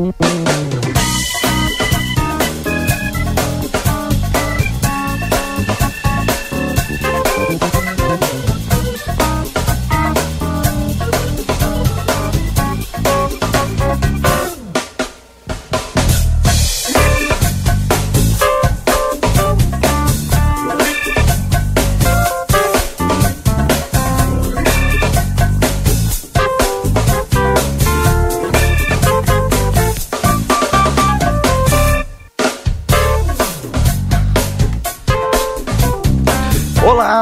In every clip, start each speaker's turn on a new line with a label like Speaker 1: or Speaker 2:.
Speaker 1: Olá,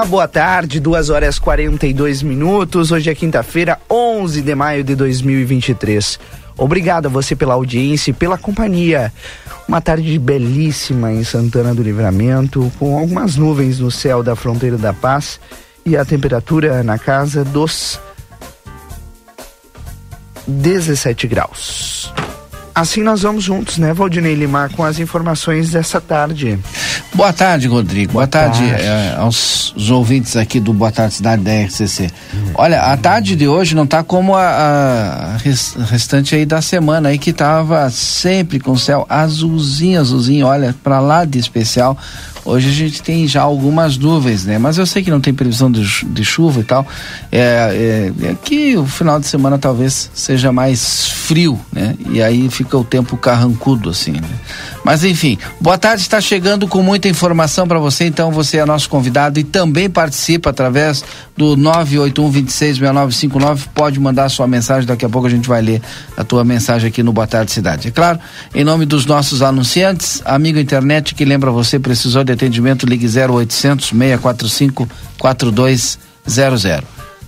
Speaker 1: boa tarde, 2 horas 42 minutos. Hoje é quinta-feira, 11 de maio de 2023. Obrigado a você pela audiência e pela companhia. Uma tarde belíssima em Santana do Livramento, com algumas nuvens no céu da fronteira da paz e a temperatura na casa dos 17 graus. Assim nós vamos juntos, né, Valdinei Limar, com as informações dessa tarde.
Speaker 2: Boa tarde, Rodrigo. Boa,
Speaker 1: Boa
Speaker 2: tarde,
Speaker 1: tarde.
Speaker 2: eh, aos os ouvintes aqui do Boa Tarde Cidade da RCC. Olha, a tarde de hoje não tá como a, a res- restante aí da semana aí que tava sempre com o céu azulzinho, azulzinho, olha, pra lá de especial. Hoje a gente tem já algumas nuvens, né? Mas eu sei que não tem previsão de, de chuva e tal. É, é, é que o final de semana talvez seja mais frio, né? E aí fica o tempo carrancudo, assim, né? Mas enfim, boa tarde, está chegando com muita informação para você, então você é nosso convidado e também participa através do 981 266959. Pode mandar sua mensagem, daqui a pouco a gente vai ler a tua mensagem aqui no Boa Tarde Cidade. É claro, em nome dos nossos anunciantes, amigo internet que lembra você, precisou de atendimento, ligue 0800 645 4200.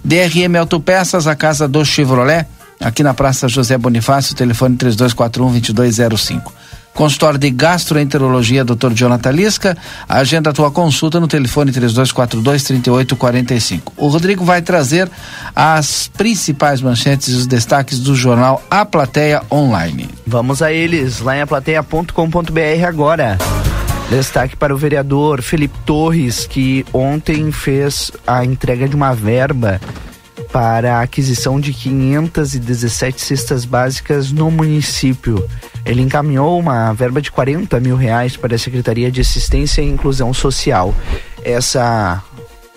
Speaker 2: DRM Autopeças, a casa do Chevrolet, aqui na Praça José Bonifácio, telefone 3241-2205. Consultório de Gastroenterologia, Dr. Jonathan Lisca. Agenda a tua consulta no telefone 3242-3845. O Rodrigo vai trazer as principais manchetes e os destaques do jornal A Plateia Online.
Speaker 1: Vamos a eles, lá em aplateia.com.br agora. Destaque para o vereador Felipe Torres, que ontem fez a entrega de uma verba para a aquisição de 517 cestas básicas no município. Ele encaminhou uma verba de 40 mil reais para a Secretaria de Assistência e Inclusão Social. Essa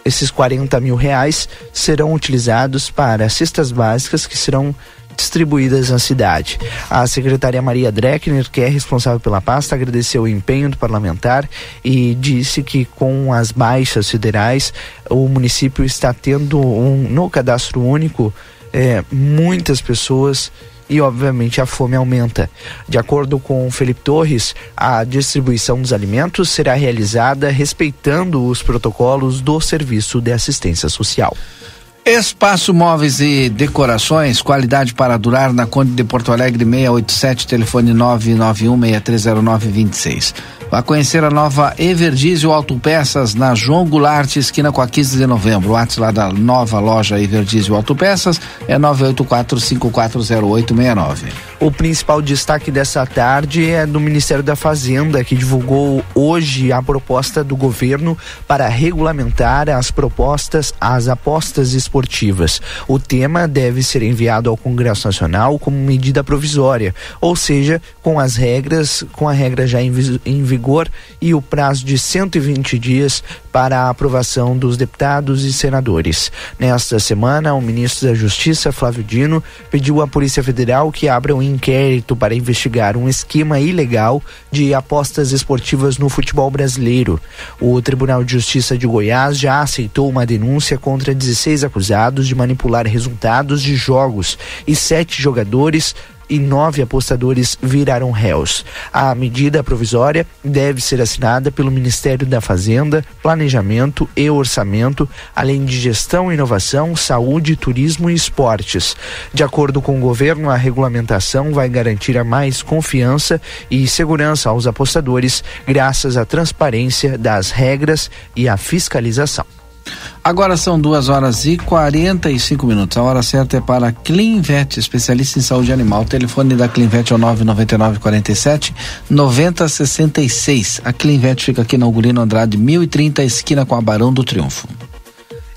Speaker 1: esses 40 mil reais serão utilizados para cestas básicas que serão distribuídas na cidade. A secretária Maria Dreckner, que é responsável pela pasta, agradeceu o empenho do parlamentar e disse que com as baixas federais o município está tendo um no cadastro único é, muitas pessoas e obviamente a fome aumenta. De acordo com Felipe Torres, a distribuição dos alimentos será realizada respeitando os protocolos do Serviço de Assistência Social.
Speaker 2: Espaço Móveis e Decorações, qualidade para durar na Conde de Porto Alegre 687, telefone 991-630926. Vá conhecer a nova Everdiesel Autopeças na João Goulart, esquina com a 15 de novembro. O WhatsApp lá da nova loja Everdiesel Autopeças é 984-540869.
Speaker 1: O principal destaque dessa tarde é do Ministério da Fazenda, que divulgou hoje a proposta do governo para regulamentar as propostas às apostas esportivas. O tema deve ser enviado ao Congresso Nacional como medida provisória, ou seja, com as regras, com a regra já em, vigor e o prazo de 120 dias para a aprovação dos deputados e senadores. Nesta semana, o ministro da Justiça, Flávio Dino, pediu à Polícia Federal que abra um inquérito para investigar um esquema ilegal de apostas esportivas no futebol brasileiro. O Tribunal de Justiça de Goiás já aceitou uma denúncia contra 16 acusados de manipular resultados de jogos e sete jogadores e nove apostadores viraram réus. A medida provisória deve ser assinada pelo Ministério da Fazenda, Planejamento e Orçamento, além de Gestão, Inovação, Saúde, Turismo e Esportes. De acordo com o governo, a regulamentação vai garantir a mais confiança e segurança aos apostadores, graças à transparência das regras e à fiscalização.
Speaker 2: Agora são duas horas e 45 minutos. A hora certa é para Clinvet, especialista em saúde animal. O telefone da Clinvet é o 999 47 9066. A Clinvet fica aqui na Ugolino Andrade 1030, esquina com a Barão do Triunfo.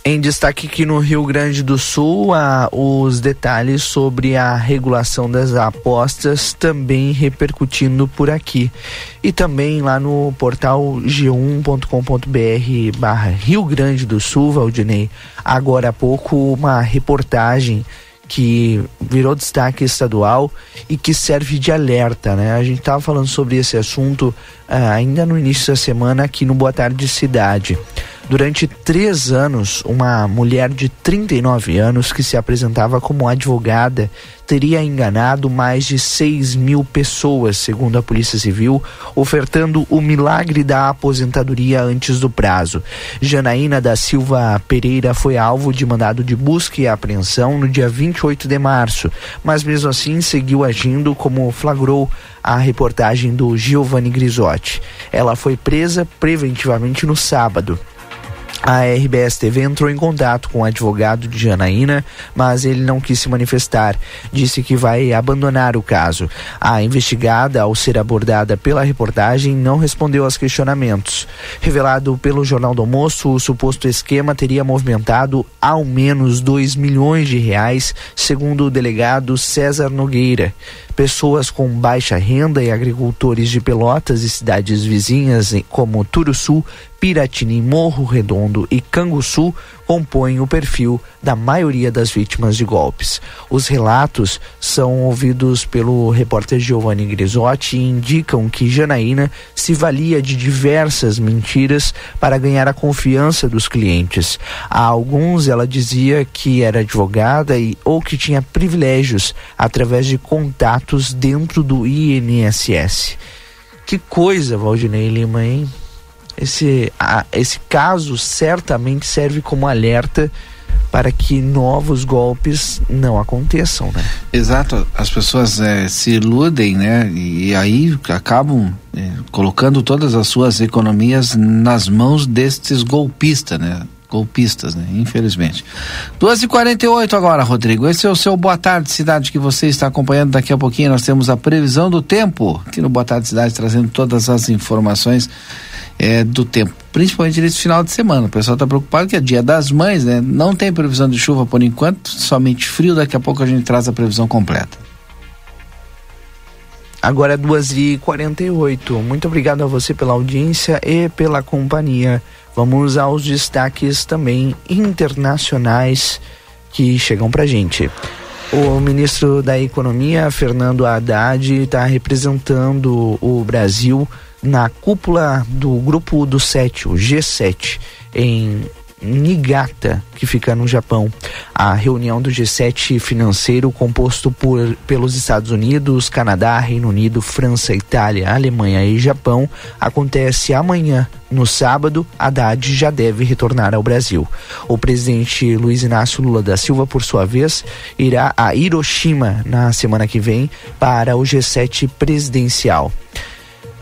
Speaker 1: Em destaque aqui no Rio Grande do Sul, há os detalhes sobre a regulação das apostas também repercutindo por aqui. E também lá no portal g1.com.br barra Rio Grande do Sul, Valdinei, agora há pouco uma reportagem que virou destaque estadual e que serve de alerta, né? A gente estava falando sobre esse assunto uh, ainda no início da semana aqui no Boa Tarde Cidade. Durante três anos, uma mulher de 39 anos que se apresentava como advogada teria enganado mais de 6 mil pessoas, segundo a Polícia Civil, ofertando o milagre da aposentadoria antes do prazo. Janaína da Silva Pereira foi alvo de mandado de busca e apreensão no dia 28 de março, mas mesmo assim seguiu agindo como flagrou a reportagem do Giovanni Grisotti. Ela foi presa preventivamente no sábado. A RBS TV entrou em contato com o advogado de Janaína, mas ele não quis se manifestar. Disse que vai abandonar o caso. A investigada, ao ser abordada pela reportagem, não respondeu aos questionamentos. Revelado pelo Jornal do Almoço, o suposto esquema teria movimentado ao menos 2 milhões de reais, segundo o delegado César Nogueira. Pessoas com baixa renda e agricultores de Pelotas e cidades vizinhas, como Turuçu, Piratini, Morro Redondo e Canguçu compõem o perfil da maioria das vítimas de golpes. Os relatos são ouvidos pelo repórter Giovanni Grisotti e indicam que Janaína se valia de diversas mentiras para ganhar a confiança dos clientes. A alguns ela dizia que era advogada e ou que tinha privilégios através de contatos dentro do INSS. Que coisa, Valdinei Lima, hein? Esse, a, esse caso certamente serve como alerta para que novos golpes não aconteçam, né?
Speaker 2: Exato, as pessoas é, se iludem, né? E, aí acabam é, colocando todas as suas economias nas mãos destes golpistas, né? Golpistas, né? Infelizmente. 2h48 agora, Rodrigo. Esse é o seu Boa Tarde Cidade que você está acompanhando. Daqui a pouquinho nós temos a previsão do tempo aqui no Boa Tarde Cidade, trazendo todas as informações é, do tempo, principalmente nesse final de semana. O pessoal está preocupado que é dia das mães, né? Não tem previsão de chuva por enquanto, somente frio. Daqui a pouco a gente traz a previsão completa.
Speaker 1: Agora é 2h48. Muito obrigado a você pela audiência e pela companhia. Vamos aos destaques também internacionais que chegam pra gente. O ministro da Economia, Fernando Haddad, está representando o Brasil na cúpula do grupo do sete, o G7, em Niigata, que fica no Japão. A reunião do G7 financeiro, composto por, pelos Estados Unidos, Canadá, Reino Unido, França, Itália, Alemanha e Japão, acontece amanhã. No sábado, Haddad já deve retornar ao Brasil. O presidente Luiz Inácio Lula da Silva, por sua vez, irá a Hiroshima na semana que vem para o G7 presidencial.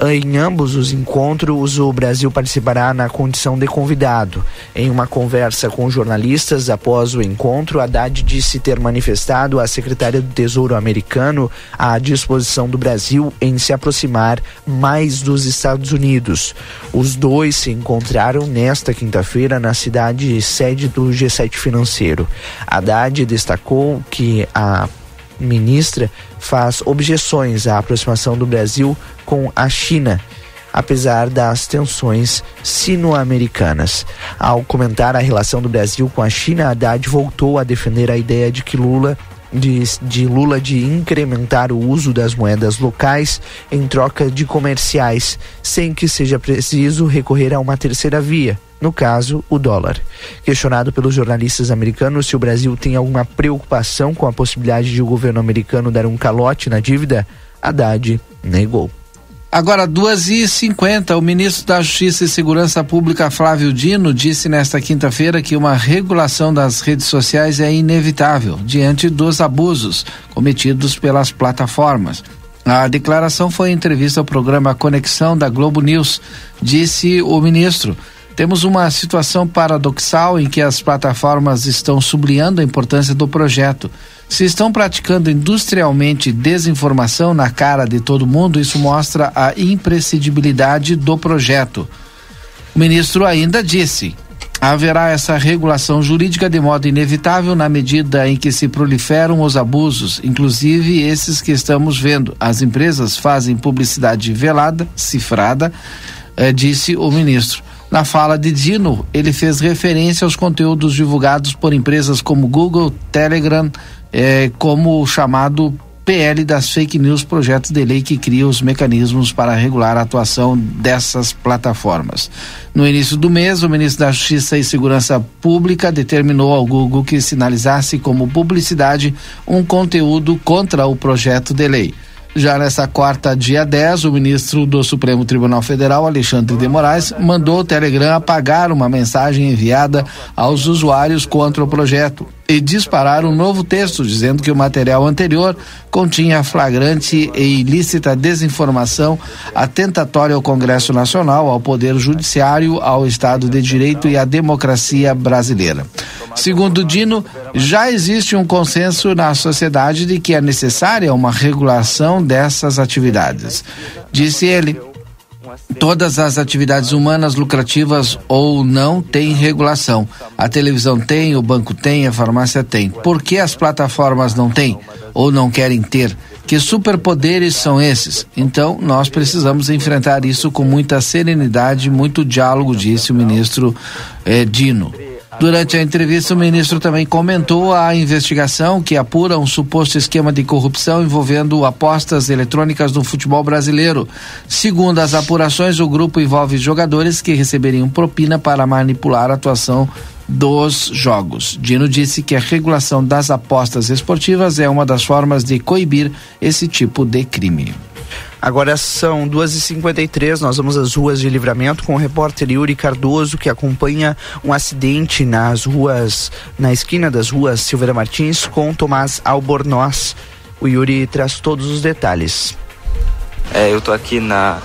Speaker 1: Em ambos os encontros, o Brasil participará na condição de convidado. Em uma conversa com jornalistas após o encontro, Haddad disse ter manifestado à secretária do Tesouro americano a disposição do Brasil em se aproximar mais dos Estados Unidos. Os dois se encontraram nesta quinta-feira na cidade sede do G7 financeiro. Haddad destacou que a ministra faz objeções à aproximação do Brasil com a China, apesar das tensões sino-americanas. Ao comentar a relação do Brasil com a China, Haddad voltou a defender a ideia de que Lula de, de, Lula de incrementar o uso das moedas locais em troca de comerciais, sem que seja preciso recorrer a uma terceira via, no caso, o dólar. Questionado pelos jornalistas americanos se o Brasil tem alguma preocupação com a possibilidade de o governo americano dar um calote na dívida, Haddad negou.
Speaker 2: Agora, duas e cinquenta, o ministro da Justiça e Segurança Pública, Flávio Dino, disse nesta quinta-feira que uma regulação das redes sociais é inevitável diante dos abusos cometidos pelas plataformas. A declaração foi em entrevista ao programa Conexão da Globo News. Disse o ministro: temos uma situação paradoxal em que as plataformas estão sublinhando a importância do projeto. Se estão praticando industrialmente desinformação na cara de todo mundo, isso mostra a imprescindibilidade do projeto. O ministro ainda disse: haverá essa regulação jurídica de modo inevitável na medida em que se proliferam os abusos, inclusive esses que estamos vendo. As empresas fazem publicidade velada, cifrada, eh, disse o ministro. Na fala de Dino, ele fez referência aos conteúdos divulgados por empresas como Google, Telegram, eh, como o chamado PL das fake news, projeto de lei que cria os mecanismos para regular a atuação dessas plataformas. No início do mês, o ministro da Justiça e Segurança Pública determinou ao Google que sinalizasse como publicidade um conteúdo contra o projeto de lei. Já nessa quarta, dia 10, o ministro do Supremo Tribunal Federal, Alexandre de Moraes, mandou o Telegram apagar uma mensagem enviada aos usuários contra o projeto e disparar um novo texto dizendo que o material anterior continha flagrante e ilícita desinformação atentatória ao Congresso Nacional, ao Poder Judiciário, ao Estado de Direito e à democracia brasileira. Segundo Dino, já existe um consenso na sociedade de que é necessária uma regulação dessas atividades. Disse ele. Todas as atividades humanas lucrativas ou não têm regulação. A televisão tem, o banco tem, a farmácia tem. Por que as plataformas não têm ou não querem ter? Que superpoderes são esses? Então, nós precisamos enfrentar isso com muita serenidade, muito diálogo, disse o ministro eh, Dino. Durante a entrevista, o ministro também comentou a investigação que apura um suposto esquema de corrupção envolvendo apostas eletrônicas no futebol brasileiro. Segundo as apurações, o grupo envolve jogadores que receberiam propina para manipular a atuação dos jogos. Dino disse que a regulação das apostas esportivas é uma das formas de coibir esse tipo de crime.
Speaker 1: Agora são 2h53, nós vamos às ruas de livramento com o repórter Yuri Cardoso, que acompanha um acidente nas ruas, na esquina das ruas Silveira Martins com Tomás Albornoz. O Yuri traz todos os detalhes.
Speaker 3: É, eu estou aqui na,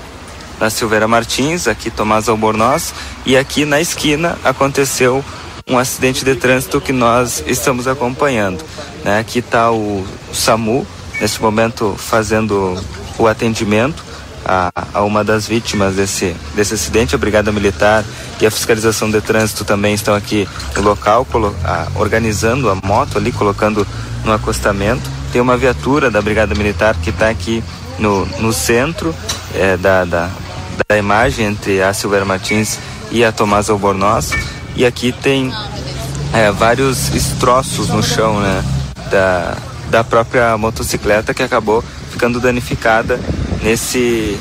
Speaker 3: na Silveira Martins, aqui Tomás Albornoz, e aqui na esquina aconteceu um acidente de trânsito que nós estamos acompanhando. Né? Aqui está o SAMU, neste momento fazendo o atendimento a, a, uma das vítimas desse, desse acidente. A Brigada Militar e a Fiscalização de Trânsito também estão aqui no local, colo, a, organizando a moto ali, colocando no acostamento. Tem uma viatura da Brigada Militar que está aqui no, no centro é, da, da, da imagem entre a Silveira Martins e a Tomás Albornoz. E aqui tem é, vários destroços no chão né, da, da própria motocicleta que acabou ficando danificada nesse,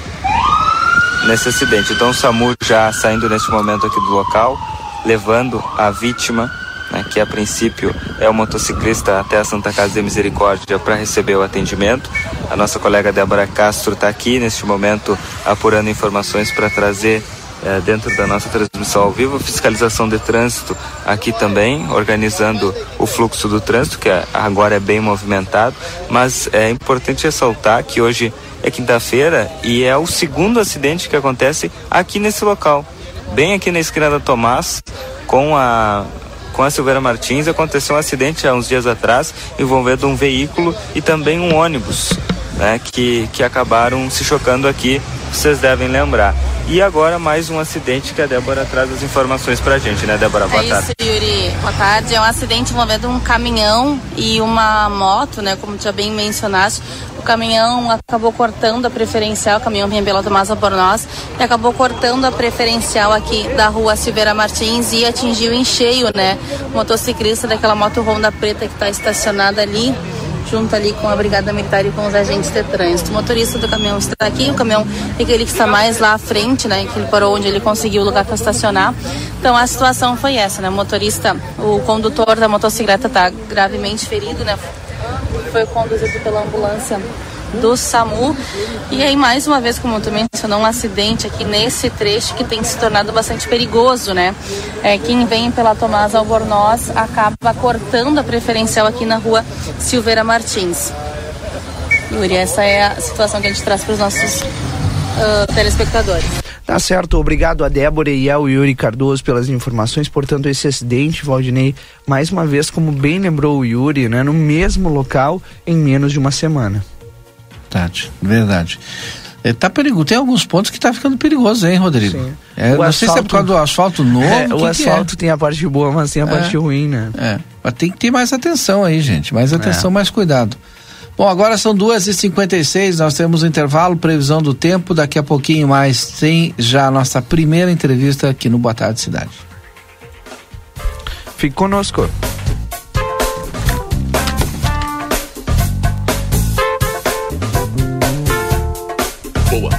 Speaker 3: nesse acidente. Então o SAMU já saindo neste momento aqui do local, levando a vítima, né, que a princípio é o motociclista até a Santa Casa de Misericórdia para receber o atendimento. A nossa colega Débora Castro está aqui neste momento apurando informações para trazer é, dentro da nossa transmissão ao vivo, fiscalização de trânsito aqui também, organizando o fluxo do trânsito, que agora é bem movimentado, mas é importante ressaltar que hoje é quinta-feira e é o segundo acidente que acontece aqui nesse local, bem aqui na esquina da Tomás, com a com a Silveira Martins aconteceu um acidente há uns dias atrás envolvendo um veículo e também um ônibus, né, que, que acabaram se chocando aqui, vocês devem lembrar. E agora mais um acidente que a Débora traz as informações pra gente, né, Débora? Boa
Speaker 4: é
Speaker 3: tarde.
Speaker 4: Isso, Yuri. Boa tarde. É um acidente envolvendo um caminhão e uma moto, né? Como já bem mencionaste. O caminhão acabou cortando a preferencial, o caminhão vinha pela Tomás Albornoz, e acabou cortando a preferencial aqui da rua Silveira Martins e atingiu em cheio, né? O motociclista daquela moto Honda preta que está estacionada ali junto ali com a Brigada Militar e com os agentes de trânsito. O motorista do caminhão está aqui, o caminhão é aquele que está mais lá à frente, né? Que ele parou onde ele conseguiu o lugar para estacionar. Então a situação foi essa, né? O motorista, o condutor da motocicleta está gravemente ferido, né? Foi conduzido pela ambulância do SAMU. E aí, mais uma vez, como tu mencionou, um acidente aqui nesse trecho que tem se tornado bastante perigoso, né? É, quem vem pela Tomás Albornoz acaba cortando a preferencial aqui na rua Silveira Martins. Yuri, essa é a situação que a gente traz para os nossos uh, telespectadores.
Speaker 1: Tá certo, obrigado a Débora e ao Yuri Cardoso pelas informações. Portanto, esse acidente, Valdinei, mais uma vez, como bem lembrou o Yuri, né, no mesmo local em menos de uma semana.
Speaker 2: Verdade, verdade. É, tá perigo. Tem alguns pontos que tá ficando perigoso, hein, Rodrigo? Sim. É, não asfalto, sei se é por causa do asfalto novo. É,
Speaker 1: o
Speaker 2: que
Speaker 1: asfalto tem a parte boa, mas tem a é, parte ruim, né?
Speaker 2: É. Mas tem que ter mais atenção aí, gente. Mais atenção, é. mais cuidado. Bom, agora são 2h56, nós temos um intervalo, previsão do tempo. Daqui a pouquinho mais tem já a nossa primeira entrevista aqui no Boa Tarde Cidade.
Speaker 1: Fique conosco.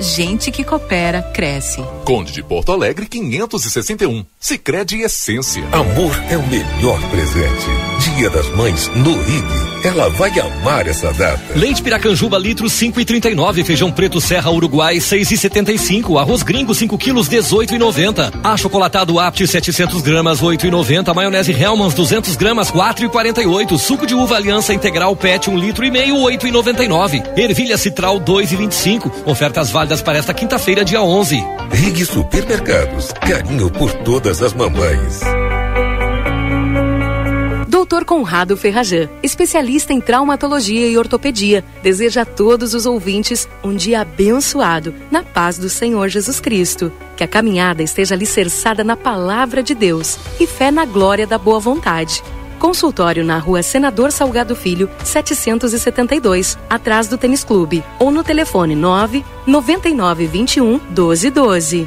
Speaker 5: Gente que coopera, cresce.
Speaker 6: Conde de Porto Alegre, 561. Sicredi Essência.
Speaker 7: Amor é o melhor presente. Dia das Mães no Rig. Ela vai amar essa data.
Speaker 8: Leite Piracanjuba, litro 5,39. Feijão preto Serra Uruguai, 6,75. Arroz gringo, 5 quilos, 18,90. Achocolatado Apt, 700 gramas, 8,90. Maionese Hellmann's, 200 gramas, 4,48. Suco de uva Aliança Integral PET, 1 litro e meio, 8,99. Ervilha Citral, 2,25. Ofertas válidas para esta quinta-feira, dia 11.
Speaker 7: Rig Supermercados. Carinho por todas as mamães.
Speaker 5: Doutor Conrado Ferrajan, especialista em traumatologia e ortopedia, deseja a todos os ouvintes um dia abençoado, na paz do Senhor Jesus Cristo. Que a caminhada esteja alicerçada na palavra de Deus e fé na glória da boa vontade. Consultório na rua Senador Salgado Filho, 772, atrás do Tênis Clube. Ou no telefone 9 9921 1212.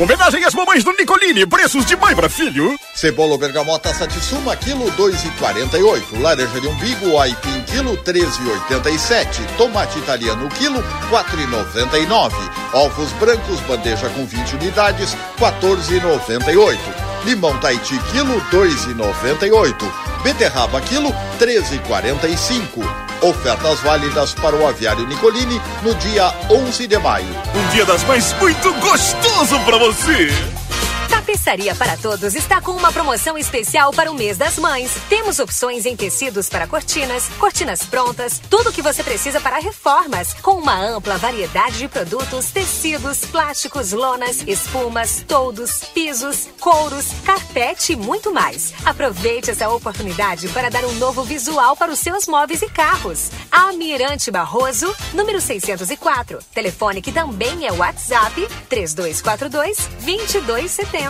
Speaker 9: Homenagem às mamães do Nicolini, preços de mãe para filho.
Speaker 10: Cebola bergamota Satsuma, quilo 2,48. Laranja de umbigo, aipim, quilo 13,87. Tomate italiano, quilo 4,99. Ovos brancos, bandeja com 20 unidades, 14,98. Limão Taiti, quilo 2,98. Beterraba, quilo 13,45. Ofertas válidas para o aviário Nicolini no dia 11 de maio.
Speaker 9: Um dia das mães muito gostoso para você!
Speaker 11: Tapeçaria para Todos está com uma promoção especial para o mês das mães. Temos opções em tecidos para cortinas, cortinas prontas, tudo o que você precisa para reformas, com uma ampla variedade de produtos, tecidos, plásticos, lonas, espumas, toldos, pisos, couros, carpete e muito mais. Aproveite essa oportunidade para dar um novo visual para os seus móveis e carros. Almirante Barroso, número 604. Telefone que também é WhatsApp 3242 2270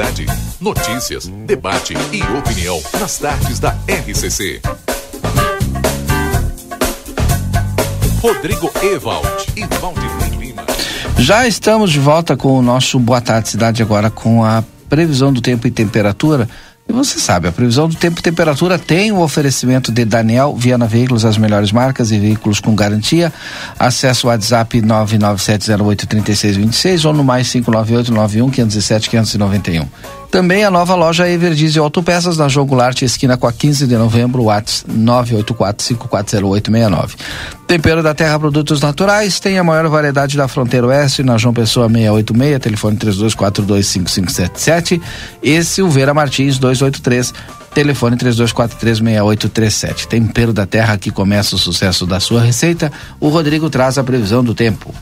Speaker 6: Cidade. Notícias, debate e opinião nas tardes da RCC. Rodrigo Ewald e Valdemir Lima.
Speaker 2: Já estamos de volta com o nosso Boa Tarde Cidade agora com a previsão do tempo e temperatura. E você sabe, a previsão do tempo e temperatura tem o oferecimento de Daniel Viana Veículos, as melhores marcas e veículos com garantia. Acesse o WhatsApp 997083626 ou no mais 59891 507 591. Também a nova loja Everdiesel Autopeças na João Goulart, esquina com a 15 de novembro, Whats 984540869. Tempero da Terra Produtos Naturais tem a maior variedade da fronteira oeste na João Pessoa 686, telefone 32425577 e Silveira Martins 283, telefone 32436837. Tempero da Terra que começa o sucesso da sua receita. O Rodrigo traz a previsão do tempo.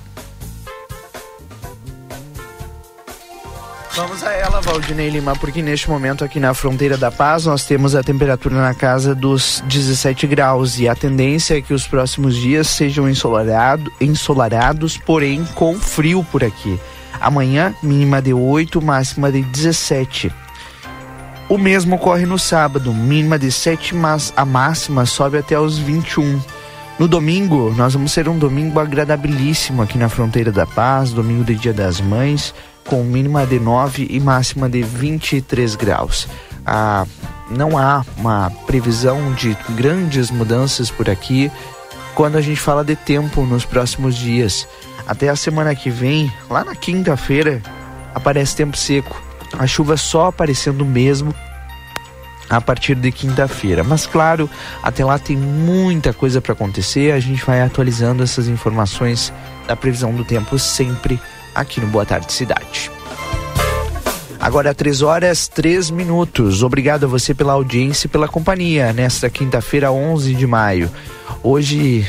Speaker 1: Vamos a ela, Valdinei Lima, porque neste momento aqui na fronteira da paz nós temos a temperatura na casa dos 17 graus e a tendência é que os próximos dias sejam ensolarado, ensolarados, porém com frio por aqui. Amanhã, mínima de 8, máxima de 17. O mesmo ocorre no sábado, mínima de 7, mas a máxima sobe até os 21. No domingo, nós vamos ter um domingo agradabilíssimo aqui na fronteira da paz, domingo de Dia das Mães com mínima de 9 e máxima de 23 graus. Ah, não há uma previsão de grandes mudanças por aqui quando a gente fala de tempo nos próximos dias. Até a semana que vem, lá na quinta-feira, aparece tempo seco. A chuva só aparecendo mesmo a partir de quinta-feira. Mas claro, até lá tem muita coisa para acontecer. A gente vai atualizando essas informações da previsão do tempo sempre aqui no Boa Tarde Cidade. Agora, 3 horas 3 minutos. Obrigado a você pela audiência e pela companhia nesta quinta-feira, 11 de maio. Hoje,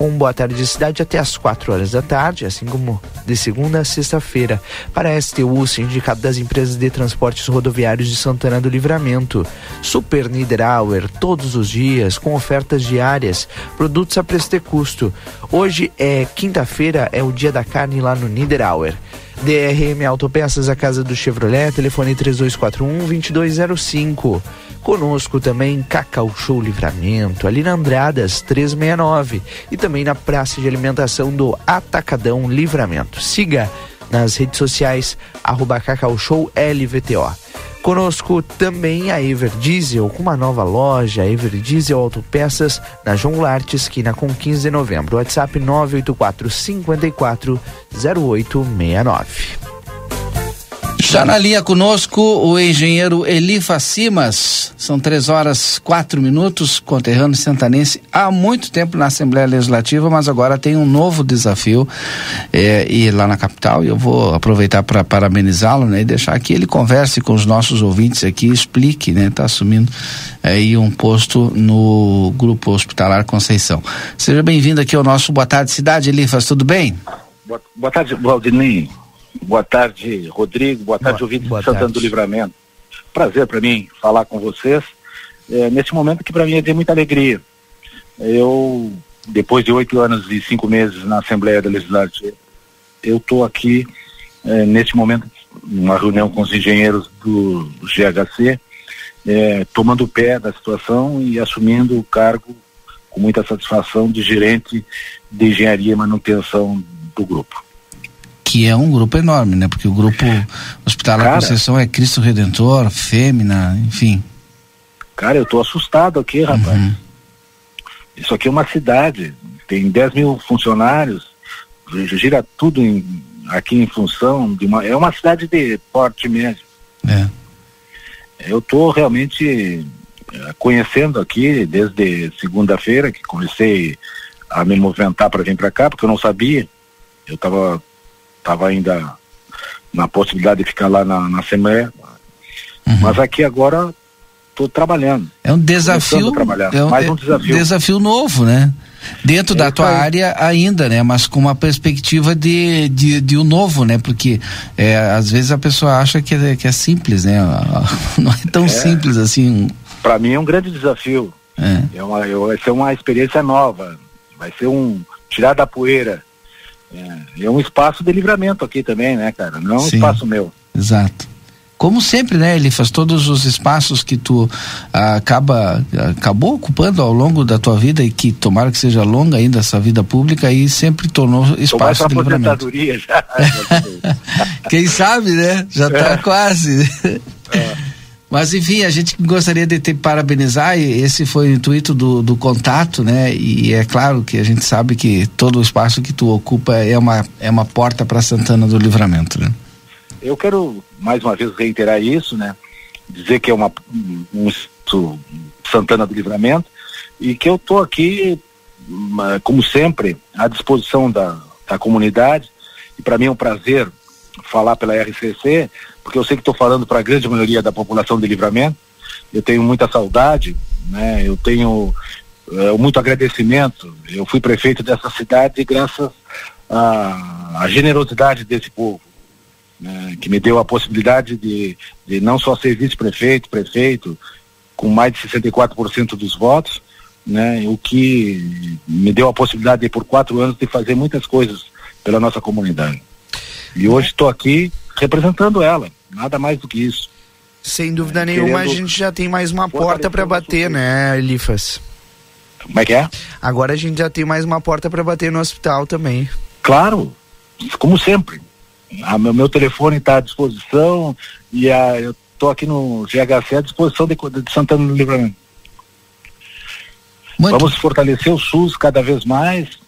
Speaker 1: um Boa Tarde Cidade até as 4 horas da tarde, assim como de segunda a sexta-feira, para a STU, Sindicato das Empresas de Transportes Rodoviários de Santana do Livramento. Super Niederauer, todos os dias, com ofertas diárias, produtos a preço de custo. Hoje é quinta-feira, é o dia da carne lá no Niederauer. DRM Autopeças, a casa do Chevrolet, telefone 3241-2205. Conosco também Cacau Show Livramento, ali na Andradas 369 e também na Praça de Alimentação do Atacadão Livramento. Siga nas redes sociais, arroba Cacau Show LVTO. Conosco também a Ever Diesel, com uma nova loja, Ever Diesel Autopeças, na João Goulart, esquina com 15 de novembro. WhatsApp 984 54 0869.
Speaker 2: Já na linha conosco o engenheiro Elifa Simas. São três horas quatro minutos, conterrâneo santanense há muito tempo na Assembleia Legislativa, mas agora tem um novo desafio é, lá na capital. E eu vou aproveitar para parabenizá-lo, né, e deixar que ele converse com os nossos ouvintes aqui, explique, né, está assumindo aí um posto no Grupo Hospitalar Conceição. Seja bem-vindo aqui ao nosso Boa Tarde Cidade, Elifas, tudo bem?
Speaker 12: Boa, boa tarde, Valdinei. Boa tarde, Rodrigo. Boa tarde, ouvintes de Santana do Livramento. Prazer para mim falar com vocês é, nesse momento que para mim é de muita alegria. Eu, depois de oito anos e cinco meses na Assembleia Legislativa, eu estou aqui é, nesse momento numa reunião com os engenheiros do GHC, é, tomando o pé da situação e assumindo o cargo com muita satisfação de gerente de engenharia e manutenção do grupo
Speaker 2: que é um grupo enorme, né? Porque o grupo Hospitalar Cara, Conceição é Cristo Redentor, Fêmea, enfim.
Speaker 12: Cara, eu tô assustado aqui, rapaz. Uhum. Isso aqui é uma cidade, tem 10 mil funcionários, gira tudo em, aqui em função de uma. É uma cidade de porte médio.
Speaker 2: É.
Speaker 12: Eu tô realmente eh, conhecendo aqui desde segunda-feira que comecei a me movimentar para vir para cá, porque eu não sabia. Eu estava tava ainda na possibilidade de ficar lá na, na Assembleia. Uhum. Mas aqui agora estou trabalhando.
Speaker 2: É um desafio. É um, mais um desafio. desafio novo, né? Dentro é da tua aí. área ainda, né? Mas com uma perspectiva de, de, de um novo, né? Porque é, às vezes a pessoa acha que é, que é simples, né? Não é tão é. simples assim.
Speaker 12: Para mim é um grande desafio. É. É uma, vai ser uma experiência nova. Vai ser um tirar da poeira. É, é um espaço de livramento aqui também, né, cara? Não é um Sim. espaço meu.
Speaker 2: Exato como sempre, né? Ele faz todos os espaços que tu ah, acaba acabou ocupando ao longo da tua vida e que tomara que seja longa ainda essa vida pública e sempre tornou espaço de livramento. Já. Quem sabe, né? Já está é. quase. É. Mas enfim, a gente gostaria de te parabenizar e esse foi o intuito do, do contato, né? E é claro que a gente sabe que todo o espaço que tu ocupa é uma, é uma porta para Santana do Livramento, né?
Speaker 12: Eu quero mais uma vez reiterar isso, né? Dizer que é uma, um Santana do Livramento e que eu estou aqui, como sempre, à disposição da, da comunidade. E para mim é um prazer falar pela RCC, porque eu sei que estou falando para a grande maioria da população de Livramento. Eu tenho muita saudade, né? Eu tenho é, muito agradecimento. Eu fui prefeito dessa cidade graças à, à generosidade desse povo né, que me deu a possibilidade de, de não só ser vice-prefeito, prefeito, com mais de 64% dos votos, né, o que me deu a possibilidade de, por quatro anos de fazer muitas coisas pela nossa comunidade. E hoje estou aqui representando ela, nada mais do que isso.
Speaker 1: Sem dúvida é, nenhuma, a gente já tem mais uma porta para bater, né, Elifas?
Speaker 12: Como é que é?
Speaker 1: Agora a gente já tem mais uma porta para bater no hospital também.
Speaker 12: Claro, como sempre. A, meu, meu telefone está à disposição e a, eu estou aqui no GHC à disposição de, de Santana do Livramento. Muito. Vamos fortalecer o SUS cada vez mais,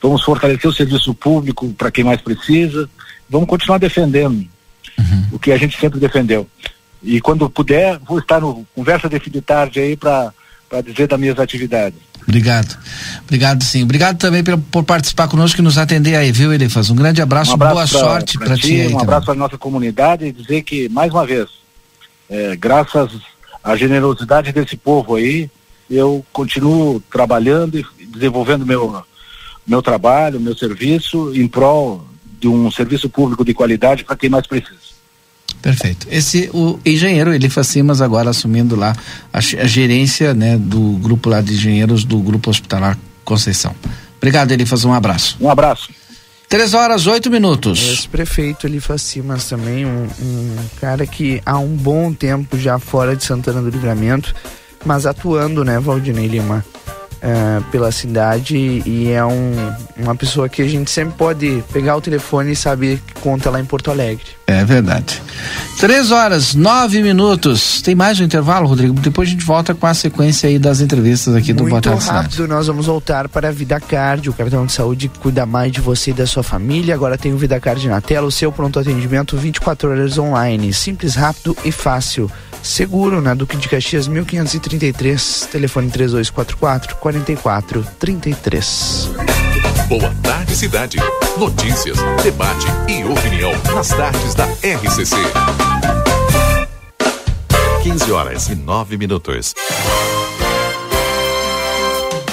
Speaker 12: vamos fortalecer o serviço público para quem mais precisa, vamos continuar defendendo uhum. o que a gente sempre defendeu. E quando puder, vou estar no Conversa de Fim de Tarde aí para dizer das minhas atividades.
Speaker 2: Obrigado. Obrigado, sim. Obrigado também por, por participar conosco e nos atender aí, viu, Elifas? Um grande abraço, um abraço boa pra, sorte para ti. ti
Speaker 12: um
Speaker 2: também.
Speaker 12: abraço para nossa comunidade e dizer que, mais uma vez, é, graças à generosidade desse povo aí, eu continuo trabalhando e desenvolvendo meu, meu trabalho, meu serviço em prol de um serviço público de qualidade para quem mais precisa.
Speaker 2: Perfeito. Esse o engenheiro Elifa Simas agora assumindo lá a, a, gerência, né, do grupo lá de engenheiros do grupo hospitalar Conceição. Obrigado, Elifas, um abraço.
Speaker 12: Um abraço.
Speaker 2: Três horas, oito minutos.
Speaker 1: Esse prefeito Elifa Simas também, um, um cara que há um bom tempo já fora de Santana do Livramento, mas atuando, né, Valdinei Lima? Uh, pela cidade e é um, uma pessoa que a gente sempre pode pegar o telefone e saber que conta lá em Porto Alegre.
Speaker 2: É verdade. Três horas, nove minutos. Tem mais um intervalo, Rodrigo? Depois a gente volta com a sequência aí das entrevistas aqui do Boa Tarde
Speaker 1: rápido,
Speaker 2: Cidade.
Speaker 1: nós vamos voltar para a Vida Card, o cartão de saúde que cuida mais de você e da sua família. Agora tem o Vida Card na tela, o seu pronto atendimento 24 horas online. Simples, rápido e fácil. Seguro na Duque de Caxias 1533, telefone 3244 4433.
Speaker 6: Boa tarde, cidade. Notícias, debate e opinião nas tardes da RCC. 15 horas e 9 minutos.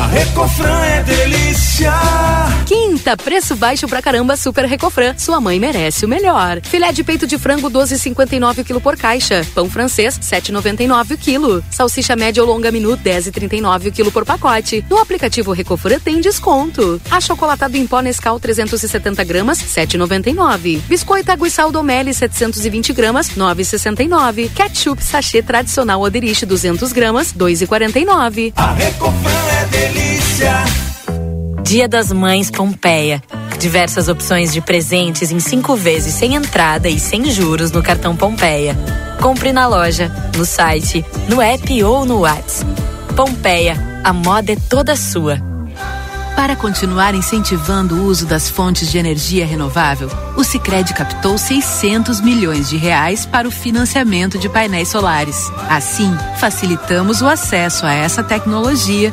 Speaker 9: A Recofran é delícia.
Speaker 13: Quinta, preço baixo pra caramba, Super Recofran. Sua mãe merece o melhor. Filé de peito de frango 12,59 kg por caixa. Pão francês 7,99 o quilo. Salsicha média ou longa menu 10,39 o quilo por pacote. No aplicativo Recofran tem desconto. Achocolatado em pó Nescau 370 gramas 7,99. Biscoito água e sal Domelli 720 gramas 9,69. Ketchup sachê tradicional Oderich 200 gramas 2,49.
Speaker 9: A Recofran é delícia.
Speaker 14: Dia das Mães Pompeia. Diversas opções de presentes em cinco vezes sem entrada e sem juros no cartão Pompeia. Compre na loja, no site, no app ou no WhatsApp. Pompeia, a moda é toda sua.
Speaker 5: Para continuar incentivando o uso das fontes de energia renovável, o Sicredi captou 600 milhões de reais para o financiamento de painéis solares. Assim, facilitamos o acesso a essa tecnologia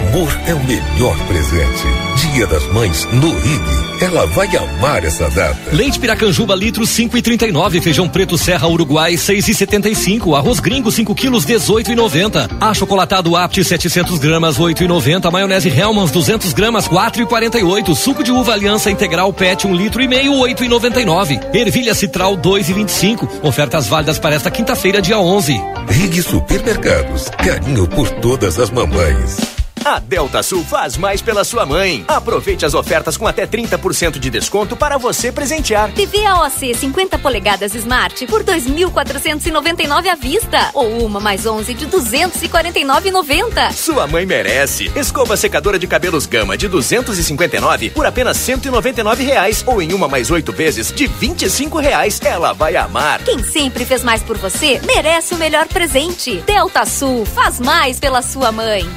Speaker 7: Amor é o melhor presente. Dia das Mães no Rig. Ela vai amar essa data.
Speaker 8: Leite Piracanjuba litro 5,39, feijão preto Serra Uruguai 6,75, arroz gringo 5 quilos 18,90, achocolatado Apt 700 gramas 8,90, maionese Hellmann's 200 gramas 4,48, suco de uva Aliança Integral PET 1 litro e meio 8,99, ervilha Citral 2,25. Ofertas válidas para esta quinta-feira dia 11.
Speaker 7: Rig Supermercados. Carinho por todas as mamães.
Speaker 15: A Delta Sul faz mais pela sua mãe. Aproveite as ofertas com até 30% de desconto para você presentear.
Speaker 11: TV AOC 50 polegadas Smart por 2.499 à vista ou uma mais 11 de 249,90.
Speaker 15: Sua mãe merece. Escova secadora de cabelos Gama de 259 por apenas 199 reais ou em uma mais oito vezes de 25 reais. Ela vai amar.
Speaker 11: Quem sempre fez mais por você merece o melhor presente. Delta Sul faz mais pela sua mãe.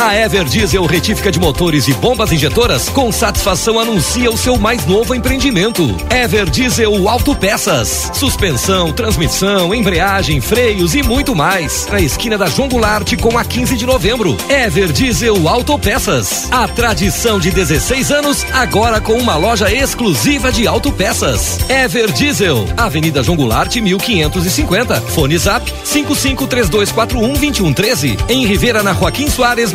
Speaker 8: A Ever Diesel Retífica de Motores e Bombas Injetoras com satisfação anuncia o seu mais novo empreendimento. Ever Diesel Autopeças. Suspensão, transmissão, embreagem, freios e muito mais. Na esquina da João com a 15 de novembro. Ever Diesel Autopeças. A tradição de 16 anos agora com uma loja exclusiva de autopeças. Ever Diesel. Avenida João Goulart 1550. Fone Zap 5532412113. Em Rivera na Joaquim Soares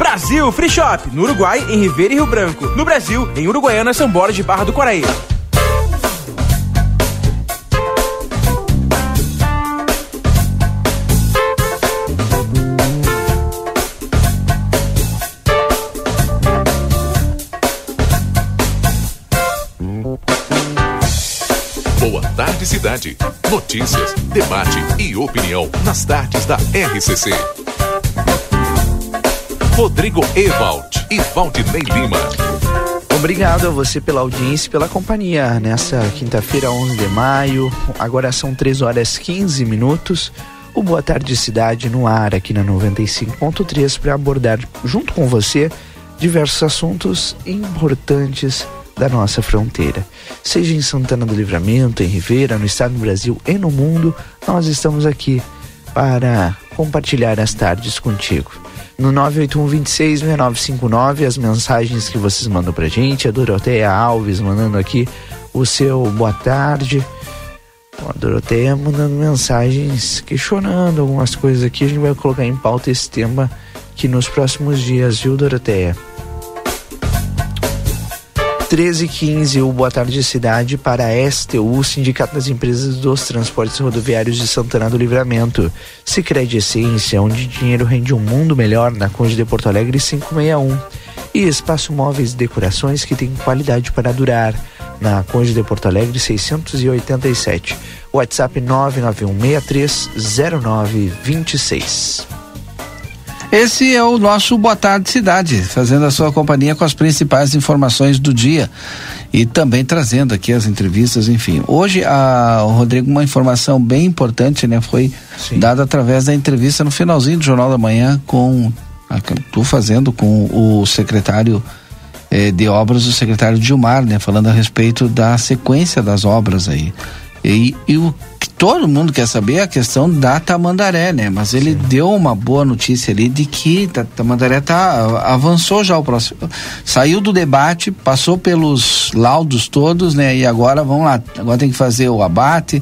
Speaker 16: Brasil Free Shop, no Uruguai, em Ribeira e Rio Branco. No Brasil, em Uruguaiana, São Borges de Barra do Quaraí.
Speaker 6: Boa tarde, cidade. Notícias, debate e opinião nas tardes da RCC. Rodrigo Ewald e Valdinei Lima.
Speaker 1: Obrigado a você pela audiência e pela companhia nessa quinta-feira, 11 de maio. Agora são 3 horas 15 minutos. O Boa Tarde Cidade no ar aqui na 95.3 para abordar junto com você diversos assuntos importantes da nossa fronteira. Seja em Santana do Livramento, em Ribeira, no estado do Brasil e no mundo, nós estamos aqui para compartilhar as tardes contigo. No 981-266959, as mensagens que vocês mandam pra gente, a Doroteia Alves mandando aqui o seu boa tarde. A Doroteia mandando mensagens questionando algumas coisas aqui. A gente vai colocar em pauta esse tema aqui nos próximos dias, viu, Doroteia? 1315, o Boa Tarde Cidade para a STU, Sindicato das Empresas dos Transportes Rodoviários de Santana do Livramento. Sicredi Essência, onde dinheiro rende um mundo melhor, na Conde de Porto Alegre 561. E Espaço Móveis e Decorações que tem qualidade para durar, na Conde de Porto Alegre 687. WhatsApp 991630926.
Speaker 2: Esse é o nosso Boa Tarde Cidade, fazendo a sua companhia com as principais informações do dia e também trazendo aqui as entrevistas, enfim. Hoje, a, o Rodrigo, uma informação bem importante, né? Foi Sim. dada através da entrevista no finalzinho do Jornal da Manhã com, estou fazendo com o secretário eh, de obras, o secretário Gilmar, né? Falando a respeito da sequência das obras aí. E, e o que todo mundo quer saber é a questão da Tamandaré, né? Mas ele Sim. deu uma boa notícia ali de que a Tamandaré tá, avançou já o próximo. Saiu do debate, passou pelos laudos todos, né? E agora vamos lá. Agora tem que fazer o abate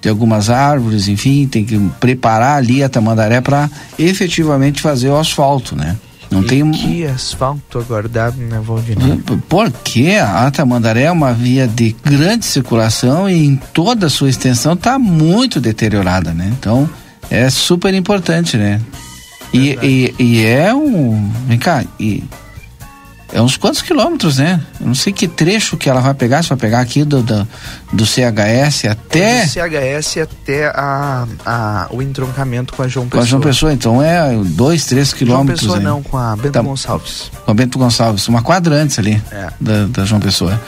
Speaker 2: de algumas árvores, enfim, tem que preparar ali a Tamandaré para efetivamente fazer o asfalto, né? Não e tem
Speaker 1: que asfalto aguardado, né, Valdinei?
Speaker 2: Porque a Tamandaré é uma via de grande circulação e em toda a sua extensão está muito deteriorada, né? Então é super importante, né? E, e, e, é um. Vem cá, e é uns quantos quilômetros, né? Eu não sei que trecho que ela vai pegar, se vai pegar aqui do, do, do CHS até.
Speaker 1: Do CHS até a, a, o entroncamento com a João Pessoa.
Speaker 2: Com a João Pessoa, então é dois, três quilômetros.
Speaker 1: João Pessoa aí. não, com a Bento tá, Gonçalves.
Speaker 2: Com a Bento Gonçalves, uma quadrante ali é. da, da João Pessoa.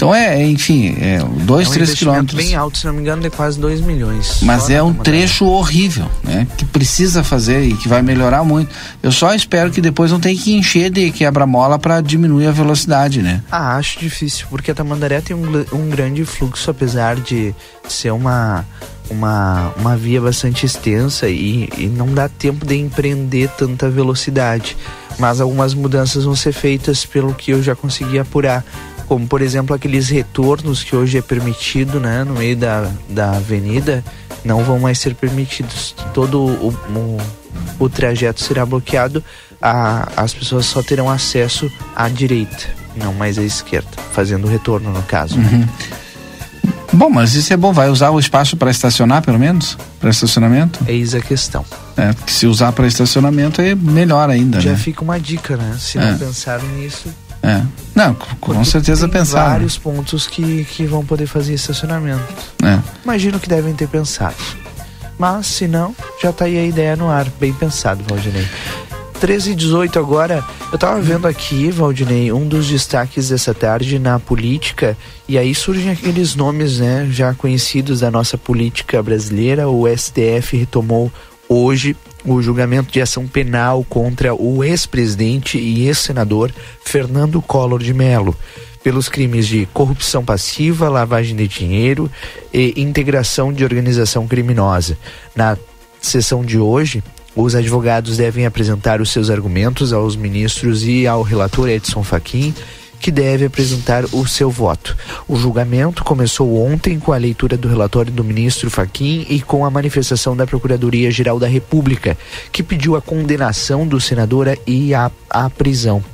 Speaker 2: Então é, enfim, é dois, é um três quilômetros.
Speaker 1: bem alto, se não me engano, de quase dois milhões.
Speaker 2: Mas é um trecho horrível, né? Que precisa fazer e que vai melhorar muito. Eu só espero que depois não tenha que encher de quebra-mola para diminuir a velocidade, né?
Speaker 1: Ah, acho difícil, porque a Tamandaré tem um, um grande fluxo, apesar de ser uma uma, uma via bastante extensa e, e, não dá tempo de empreender tanta velocidade. Mas algumas mudanças vão ser feitas pelo que eu já consegui apurar como por exemplo aqueles retornos que hoje é permitido né, no meio da, da avenida, não vão mais ser permitidos. Todo o, o, o trajeto será bloqueado, a, as pessoas só terão acesso à direita, não mais à esquerda, fazendo o retorno no caso.
Speaker 2: Uhum. Bom, mas isso é bom, vai usar o espaço para estacionar, pelo menos? Para estacionamento?
Speaker 1: Eis a questão.
Speaker 2: É, se usar para estacionamento é melhor ainda.
Speaker 1: Já
Speaker 2: né?
Speaker 1: fica uma dica, né? Se é. não pensarem nisso,
Speaker 2: é. Não, com Porque certeza
Speaker 1: tem
Speaker 2: pensar.
Speaker 1: Tem vários pontos que, que vão poder fazer estacionamento.
Speaker 2: É.
Speaker 1: Imagino que devem ter pensado. Mas, se não, já tá aí a ideia no ar. Bem pensado, Valdinei. 13 e 18 agora. Eu tava vendo aqui, Valdinei, um dos destaques dessa tarde na política, e aí surgem aqueles nomes, né, já conhecidos da nossa política brasileira. O STF retomou hoje o julgamento de ação penal contra o ex-presidente e ex-senador Fernando Collor de Mello pelos crimes de corrupção passiva, lavagem de dinheiro e integração de organização criminosa. Na sessão de hoje, os advogados devem apresentar os seus argumentos aos ministros e ao relator Edson Fachin que deve apresentar o seu voto. O julgamento começou ontem com a leitura do relatório do ministro Faquim e com a manifestação da Procuradoria-Geral da República, que pediu a condenação do senador e a, a prisão.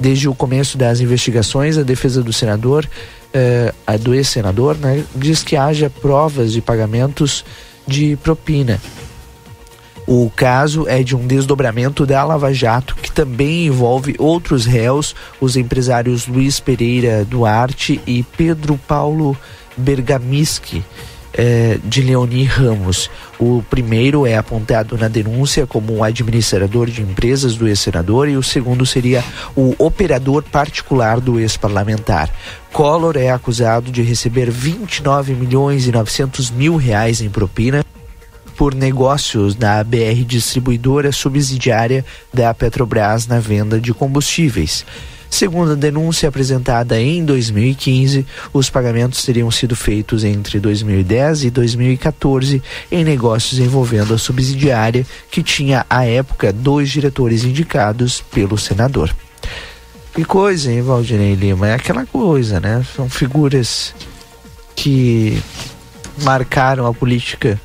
Speaker 1: Desde o começo das investigações, a defesa do senador, eh, a do ex-senador, né, diz que haja provas de pagamentos de propina o caso é de um desdobramento da Lava Jato, que também envolve outros réus, os empresários Luiz Pereira Duarte e Pedro Paulo Bergamiski. é, de Leoni Ramos. O primeiro é apontado na denúncia como um administrador de empresas do ex-senador e o segundo seria o operador particular do ex-parlamentar. Collor é acusado de receber 29 milhões e 900 mil reais em propina por negócios da BR Distribuidora subsidiária da Petrobras na venda de combustíveis. Segundo a denúncia apresentada em 2015, os pagamentos teriam sido feitos entre 2010 e 2014 em negócios envolvendo a subsidiária, que tinha à época dois diretores indicados pelo senador. Que coisa, hein, Valdinei Lima? É aquela coisa, né? São figuras que marcaram a política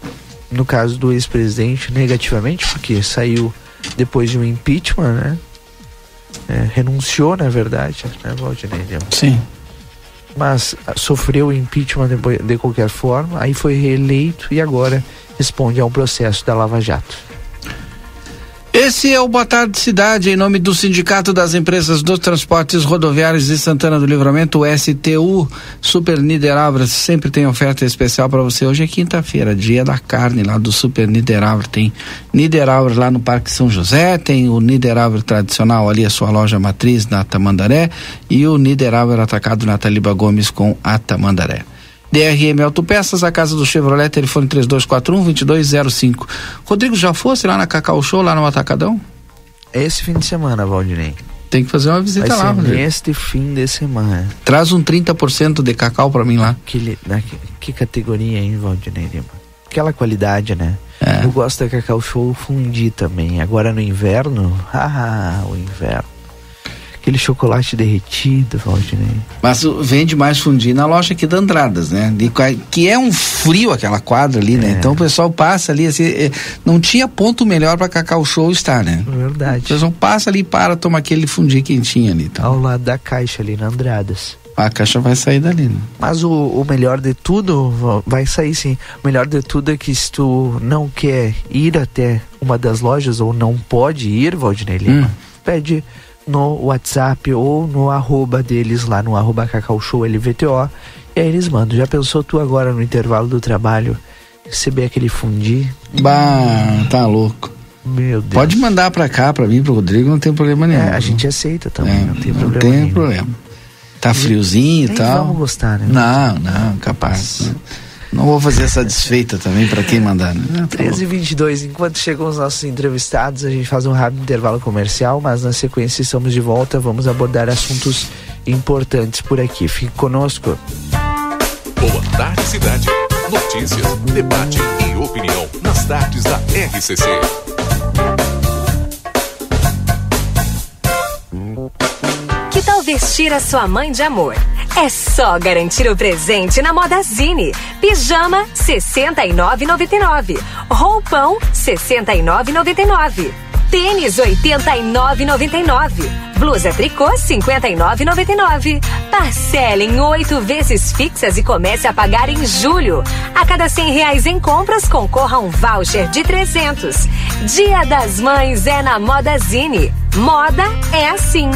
Speaker 1: no caso do ex-presidente, negativamente, porque saiu depois de um impeachment, né? É, renunciou, na verdade, né, Valdinei?
Speaker 2: Sim.
Speaker 1: Mas sofreu impeachment de, de qualquer forma, aí foi reeleito e agora responde a um processo da Lava Jato.
Speaker 2: Esse é o Boa Tarde Cidade, em nome do Sindicato das Empresas dos Transportes Rodoviários de Santana do Livramento, o STU Super Niederabra, sempre tem oferta especial para você. Hoje é quinta-feira, dia da carne lá do Super Niederabra. Tem Niederabra lá no Parque São José, tem o Niederabra tradicional ali, a sua loja matriz na Tamandaré, e o Niederabra atacado na Taliba Gomes com a Tamandaré. DRM Autopeças, a casa do Chevrolet, telefone 3241-2205. Rodrigo, já fosse lá na Cacau Show, lá no Atacadão?
Speaker 1: Esse fim de semana, Valdinei.
Speaker 2: Tem que fazer uma visita
Speaker 1: Vai
Speaker 2: lá,
Speaker 1: ser
Speaker 2: Rodrigo.
Speaker 1: neste fim de semana.
Speaker 2: Traz um 30% de cacau para mim lá.
Speaker 1: Que, que categoria, hein, Valdinei Lima? Aquela qualidade, né?
Speaker 2: É.
Speaker 1: Eu gosto da Cacau Show fundir também. Agora no inverno, ah, o inverno. Aquele chocolate derretido, Valdinei.
Speaker 2: Mas vende mais fundir na loja aqui da Andradas, né? Que é um frio aquela quadra ali, né? Então o pessoal passa ali, assim, eh, não tinha ponto melhor para Cacau Show estar, né?
Speaker 1: Verdade.
Speaker 2: O pessoal passa ali para tomar aquele fundir quentinho ali. Então.
Speaker 1: Ao lado da caixa ali na Andradas.
Speaker 2: A caixa vai sair dali, né?
Speaker 1: Mas o, o melhor de tudo, va- vai sair sim. O melhor de tudo é que se tu não quer ir até uma das lojas ou não pode ir, Valdinei Lima, pede no WhatsApp ou no arroba deles lá no arroba Cacau Show LVTO e aí eles mandam. Já pensou tu agora no intervalo do trabalho receber aquele fundi?
Speaker 2: Bah, tá louco.
Speaker 1: Meu Deus.
Speaker 2: Pode mandar pra cá, pra mim, pro Rodrigo, não tem problema nenhum.
Speaker 1: É, a gente aceita também, não tem
Speaker 2: não
Speaker 1: problema
Speaker 2: tem
Speaker 1: nenhum.
Speaker 2: problema. Tá friozinho e tal.
Speaker 1: vamos gostar, né?
Speaker 2: Não, não, capaz. Não, Não vou fazer essa desfeita também pra quem mandar, né? Ah, tá
Speaker 1: 13 e 22 enquanto chegam os nossos entrevistados, a gente faz um rápido intervalo comercial, mas na sequência estamos de volta, vamos abordar assuntos importantes por aqui. Fique conosco.
Speaker 6: Boa tarde, cidade. Notícias, debate e opinião nas tardes da RCC.
Speaker 11: Que tal vestir a sua mãe de amor? É só garantir o presente na Modazine. Pijama 69,99. Roupão 69,99. Tênis 89,99. Blusa tricô 59,99. Parcela em oito vezes fixas e comece a pagar em julho. A cada cem reais em compras concorra um voucher de 300. Dia das Mães é na Modazine. Moda é assim.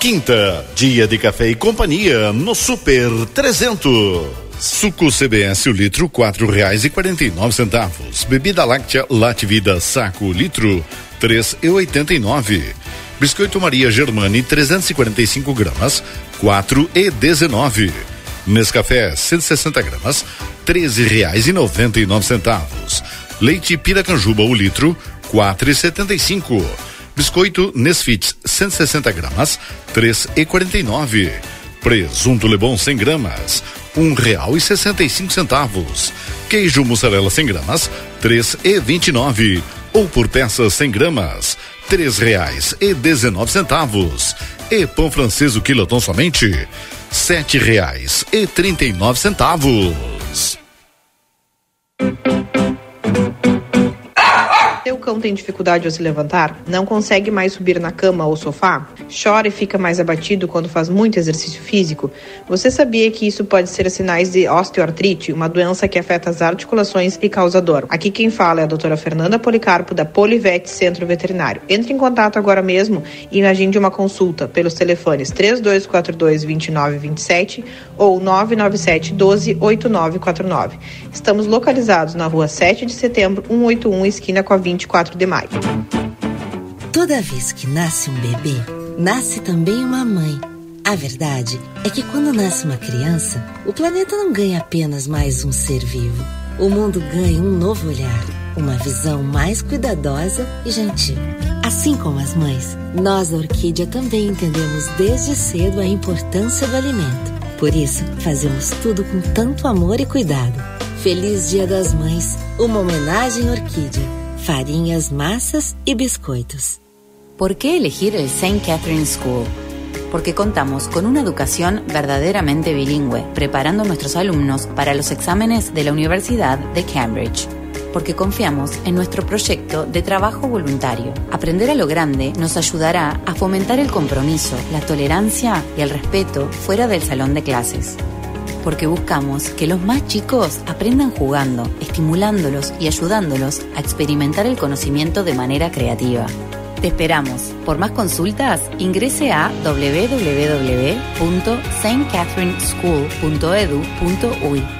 Speaker 17: Quinta, dia de café e companhia no Super 300. Suco CBS o litro quatro reais e quarenta e nove centavos. Bebida láctea Lativida saco litro três e oitenta e nove. Biscoito Maria Germani 345 gramas quatro e dezenove. Nescafé 160 gramas treze reais e noventa e nove centavos. Leite Piracanjuba o litro quatro e setenta e cinco. Biscoito Nesfit 160 gramas, três e quarenta e nove. Presunto Lebon 100 gramas, um real e sessenta e cinco centavos. Queijo mussarela 100 gramas, três e vinte e nove. Ou por peça 100 gramas, três reais e dezenove centavos. E pão francês o quilotão somente, sete reais e trinta e nove centavos.
Speaker 18: Cão tem dificuldade ao se levantar? Não consegue mais subir na cama ou sofá? Chora e fica mais abatido quando faz muito exercício físico? Você sabia que isso pode ser sinais de osteoartrite, uma doença que afeta as articulações e causa dor? Aqui quem fala é a doutora Fernanda Policarpo, da Polivete Centro Veterinário. Entre em contato agora mesmo e agende uma consulta pelos telefones 3242-2927 ou 997 12 8949. Estamos localizados na rua 7 de setembro, 181, esquina com a 24 de maio.
Speaker 19: Toda vez que nasce um bebê, nasce também uma mãe. A verdade é que quando nasce uma criança, o planeta não ganha apenas mais um ser vivo. O mundo ganha um novo olhar, uma visão mais cuidadosa e gentil. Assim como as mães, nós da Orquídea também entendemos desde cedo a importância do alimento. Por isso, fazemos tudo com tanto amor e cuidado. Feliz Dia das Mães, uma homenagem Orquídea. Farinhas, massas y biscoitos.
Speaker 20: ¿Por qué elegir el St. Catherine School? Porque contamos con una educación verdaderamente bilingüe, preparando a nuestros alumnos para los exámenes de la Universidad de Cambridge. Porque confiamos en nuestro proyecto de trabajo voluntario. Aprender a lo grande nos ayudará a fomentar el compromiso, la tolerancia y el respeto fuera del salón de clases porque buscamos que los más chicos aprendan jugando, estimulándolos y ayudándolos a experimentar el conocimiento de manera creativa. Te esperamos. Por más consultas, ingrese a www.stcatherineschool.edu.uy.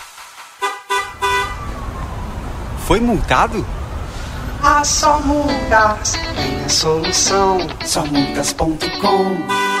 Speaker 21: Foi multado?
Speaker 22: Ah, só multas tem a solução. Somultas.com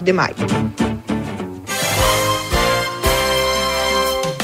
Speaker 18: 24 de maio.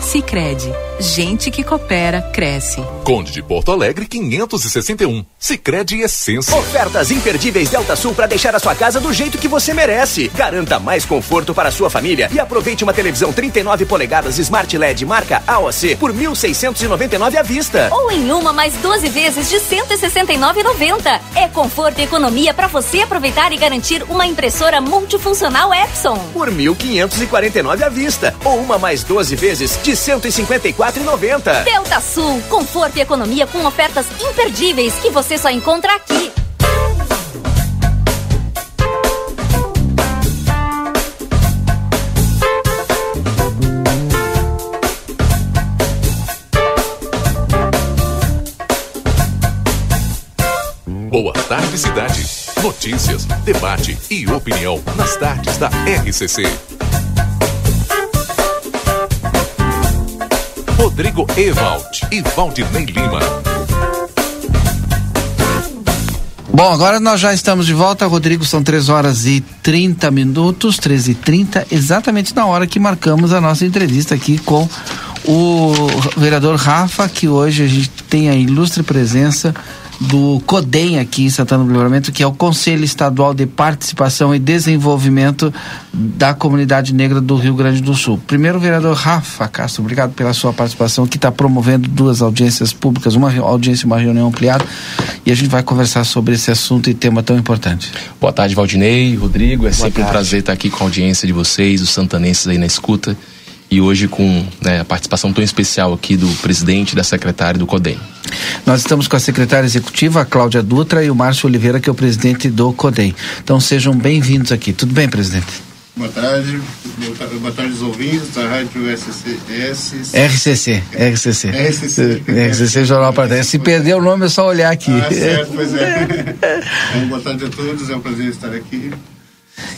Speaker 5: Sicredi Gente que coopera, cresce.
Speaker 6: Conde de Porto Alegre, 561. Sicredi Essência.
Speaker 15: Ofertas imperdíveis Delta Sul para deixar a sua casa do jeito que você merece. Garanta mais conforto para a sua família e aproveite uma televisão 39 polegadas Smart LED marca AOC por 1.699 à vista.
Speaker 11: Ou em uma mais 12 vezes de 169,90. É conforto e economia para você aproveitar e garantir uma impressora multifuncional Epson.
Speaker 15: Por 1.549 à vista. Ou uma mais 12 vezes de 154 4,90.
Speaker 11: Delta Sul, conforto e economia com ofertas imperdíveis que você só encontra aqui.
Speaker 6: Boa tarde, cidade. Notícias, debate e opinião nas tardes da RCC. Rodrigo Evald e Valdinei Lima.
Speaker 2: Bom, agora nós já estamos de volta, Rodrigo. São 3 horas e 30 minutos, 13 e 30 exatamente na hora que marcamos a nossa entrevista aqui com o vereador Rafa, que hoje a gente tem a ilustre presença do CODEM aqui em Santana do Livramento, que é o Conselho Estadual de Participação e Desenvolvimento da Comunidade Negra do Rio Grande do Sul. Primeiro, vereador Rafa Castro, obrigado pela sua participação, que está promovendo duas audiências públicas, uma audiência e uma reunião ampliada, e a gente vai conversar sobre esse assunto e tema tão importante.
Speaker 23: Boa tarde, Valdinei, Rodrigo, é
Speaker 2: Boa
Speaker 23: sempre
Speaker 2: tarde.
Speaker 23: um prazer estar aqui com a audiência de vocês, os santanenses aí na escuta, e hoje com né, a participação tão especial aqui do presidente e da secretária do CODEM.
Speaker 2: Nós estamos com a secretária executiva, a Cláudia Dutra, e o Márcio Oliveira, que é o presidente do CODEM. Então sejam bem-vindos aqui. Tudo bem, presidente?
Speaker 24: Boa tarde, boa tarde, aos ouvintes da Rádio SCS.
Speaker 2: RCC, RCC.
Speaker 24: RCC.
Speaker 2: RCC Jornal Partida. Se perder o nome é só olhar aqui.
Speaker 24: Ah, certo, pois é. Então, boa tarde a todos, é um prazer estar aqui.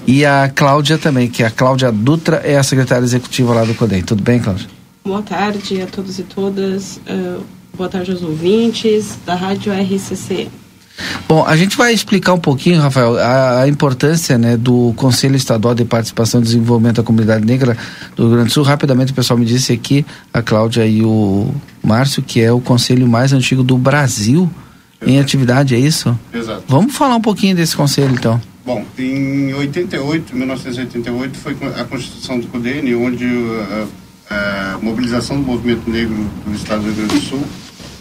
Speaker 2: E a Cláudia também, que a Cláudia Dutra é a secretária executiva lá do CODEM. Tudo bem, Cláudia?
Speaker 25: Boa tarde a todos e todas. Uh, boa tarde aos ouvintes da Rádio RCC.
Speaker 2: Bom, a gente vai explicar um pouquinho, Rafael, a, a, importância né, do Conselho Estadual de Participação e Desenvolvimento da Comunidade Negra do Rio Grande do Sul. Rapidamente, o pessoal me disse aqui, a Cláudia e o Márcio, que é o conselho mais antigo do Brasil Exato. em atividade, é isso?
Speaker 24: Exato.
Speaker 2: Vamos falar um pouquinho desse conselho, então.
Speaker 24: Bom, em 88, 1988, foi a Constituição do CODEN, onde a, a mobilização do movimento negro do Estado do Rio Grande do Sul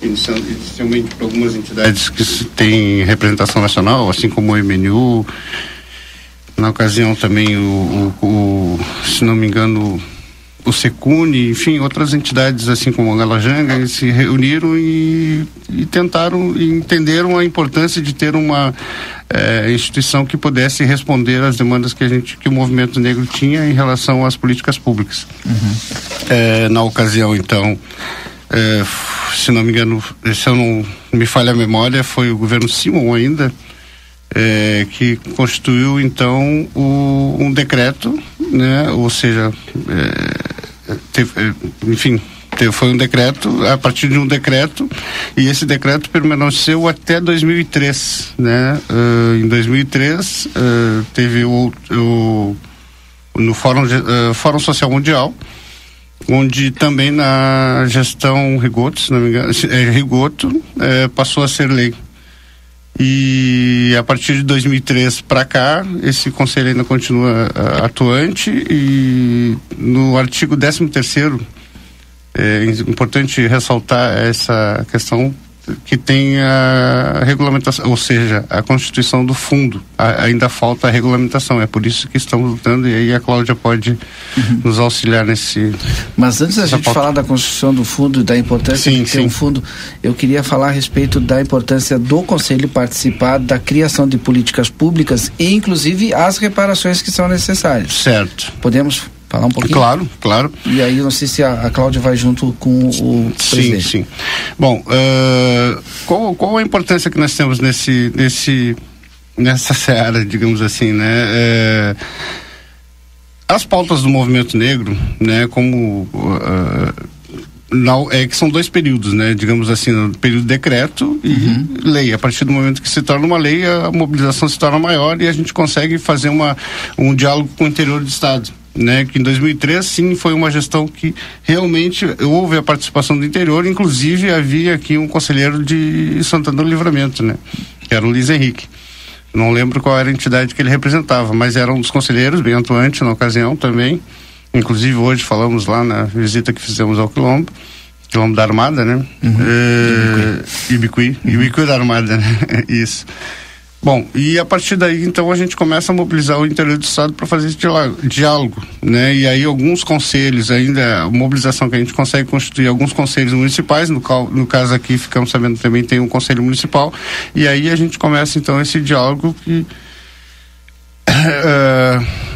Speaker 24: inicialmente para algumas entidades que têm representação nacional, assim como o MNU, na ocasião também o, o, o se não me engano, o Secune, enfim, outras entidades assim como a Galajanga, se reuniram e, e, tentaram e entenderam a importância de ter uma é, instituição que pudesse responder às demandas que a gente, que o movimento negro tinha em relação às políticas públicas. Uhum. É, na ocasião, então, é, se não me engano, se eu não me falha a memória, foi o governo Simon ainda, é, que constituiu então o, um decreto, né? Ou seja, é, teve, enfim, teve, foi um decreto, a partir de um decreto, e esse decreto permaneceu até 2003, né? Uh, em 2003 uh, teve o, o no Fórum, uh, Fórum Social Mundial, onde também na gestão Rigoto, se não me engano, é, Rigoto é, passou a ser lei. E a partir de 2003 para cá, esse conselho ainda continua uh, atuante. E no artigo 13 terceiro é importante ressaltar essa questão que tem a regulamentação, ou seja, a constituição do fundo. A, ainda falta a regulamentação. É por isso que estamos lutando e aí a Cláudia pode uhum. nos auxiliar nesse.
Speaker 2: Mas antes da gente pauta. falar da constituição do fundo e da importância sim, de ter sim. um fundo, eu queria falar a respeito da importância do Conselho participar da criação de políticas públicas e, inclusive, as reparações que são necessárias.
Speaker 24: Certo.
Speaker 2: Podemos falar um pouquinho?
Speaker 24: Claro, claro.
Speaker 2: E aí, não sei se a, a Cláudia vai junto com o
Speaker 24: sim,
Speaker 2: presidente.
Speaker 24: Sim, sim. Bom, uh, qual, qual a importância que nós temos nesse, nesse, nessa seara, digamos assim, né? Uh, as pautas do movimento negro, né, como uh, não, é que são dois períodos, né? Digamos assim, período de decreto e uhum. lei. A partir do momento que se torna uma lei, a mobilização se torna maior e a gente consegue fazer uma, um diálogo com o interior do estado né, que em 2003 sim foi uma gestão que realmente houve a participação do interior, inclusive havia aqui um conselheiro de Santana do Livramento, né, que era o Luiz Henrique. Não lembro qual era a entidade que ele representava, mas era um dos conselheiros, bem atuante na ocasião também. Inclusive hoje falamos lá na visita que fizemos ao Quilombo, Quilombo da Armada, né?
Speaker 2: Uhum.
Speaker 24: É, Ibicuí, uhum. Ibicuí da Armada, né? Isso. Bom, e a partir daí, então, a gente começa a mobilizar o interior do Estado para fazer esse diálogo, né? E aí alguns conselhos, ainda, a mobilização que a gente consegue constituir, alguns conselhos municipais, no, no caso aqui, ficamos sabendo também tem um conselho municipal, e aí a gente começa, então, esse diálogo que... Uh,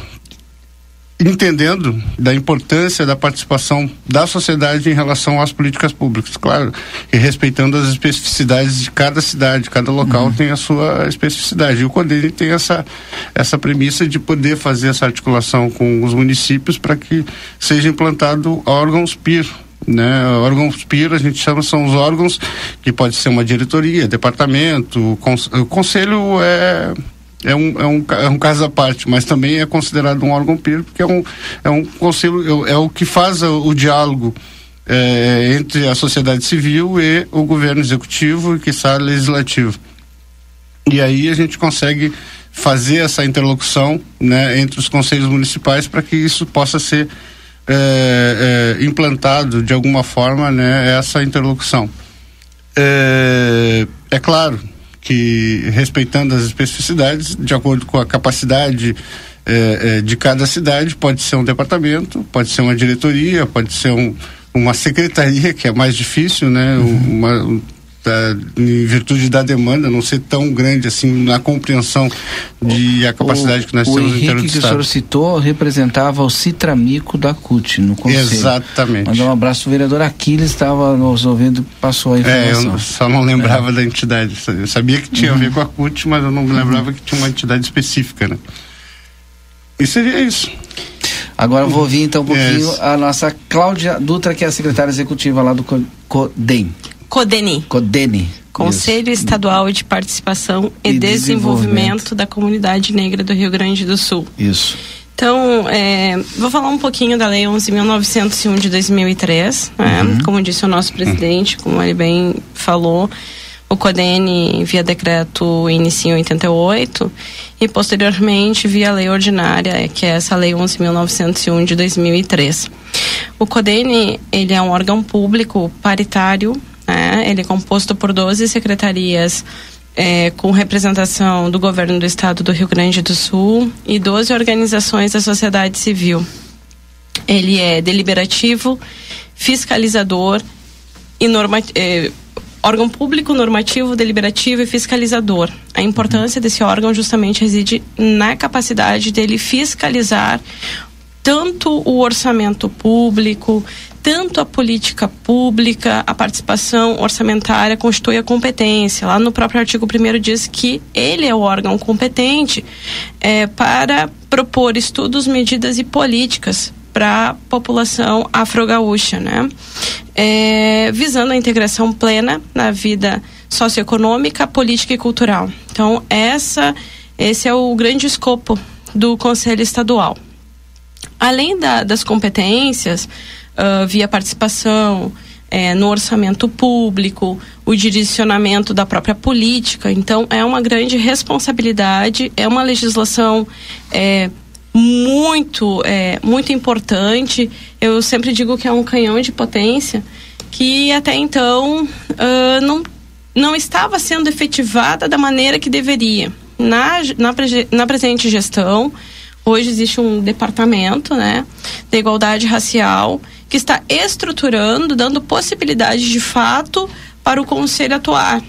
Speaker 24: entendendo da importância da participação da sociedade em relação às políticas públicas, claro, e respeitando as especificidades de cada cidade, cada local uhum. tem a sua especificidade. E o CODENE tem essa, essa premissa de poder fazer essa articulação com os municípios para que seja implantado órgãos PIR, né? Órgãos PIR a gente chama são os órgãos que pode ser uma diretoria, departamento, o conselho é é um, é, um, é um caso à parte, mas também é considerado um órgão PIR, porque é um, é um conselho, é, é o que faz o, o diálogo é, entre a sociedade civil e o governo executivo e que está legislativo. E aí a gente consegue fazer essa interlocução né, entre os conselhos municipais para que isso possa ser é, é, implantado de alguma forma né, essa interlocução. É, é claro que respeitando as especificidades, de acordo com a capacidade é, é, de cada cidade, pode ser um departamento, pode ser uma diretoria, pode ser um, uma secretaria, que é mais difícil, né? Uhum. Uma, da, em virtude da demanda não ser tão grande assim na compreensão de a capacidade
Speaker 2: o,
Speaker 24: que nós temos
Speaker 2: no
Speaker 24: interior do
Speaker 2: que o senhor citou representava o Citramico da CUT no conselho.
Speaker 24: Exatamente.
Speaker 2: Mandar um abraço, o vereador Aquiles estava nos ouvindo passou a informação.
Speaker 24: É, eu só não lembrava é. da entidade. Eu sabia que tinha uhum. a ver com a CUT, mas eu não lembrava uhum. que tinha uma entidade específica, né? E seria isso.
Speaker 2: Agora eu vou ouvir então um pouquinho yes. a nossa Cláudia Dutra, que é a secretária executiva lá do CODEM.
Speaker 26: CODENI.
Speaker 2: CODENI.
Speaker 26: Conselho Isso. Estadual de Participação e, e desenvolvimento. desenvolvimento. da Comunidade Negra do Rio Grande do Sul.
Speaker 2: Isso.
Speaker 26: Então, é, vou falar um pouquinho da Lei 11.901 de 2003. Né? Uhum. Como disse o nosso presidente, como ele bem falou, o CODEN, via decreto, inicia em 88 e, posteriormente, via lei ordinária, que é essa Lei 11.901 de 2003. O CODEN, ele é um órgão público paritário né? Ele é composto por 12 secretarias é, com representação do governo do estado do Rio Grande do Sul e 12 organizações da sociedade civil. Ele é deliberativo, fiscalizador e norma, é, órgão público, normativo, deliberativo e fiscalizador. A importância desse órgão justamente reside na capacidade dele fiscalizar tanto o orçamento público, tanto a política pública, a participação orçamentária constitui a competência. Lá no próprio artigo 1 diz que ele é o órgão competente é, para propor estudos, medidas e políticas para a população afro-gaúcha, né? É, visando a integração plena na vida socioeconômica, política e cultural. Então, essa, esse é o grande escopo do Conselho Estadual. Além da, das competências, uh, via participação é, no orçamento público, o direcionamento da própria política. Então, é uma grande responsabilidade, é uma legislação é, muito, é, muito importante. Eu sempre digo que é um canhão de potência que até então uh, não, não estava sendo efetivada da maneira que deveria. Na, na, na presente gestão, hoje existe um departamento né, da igualdade racial que está estruturando, dando possibilidade de fato para o conselho atuar.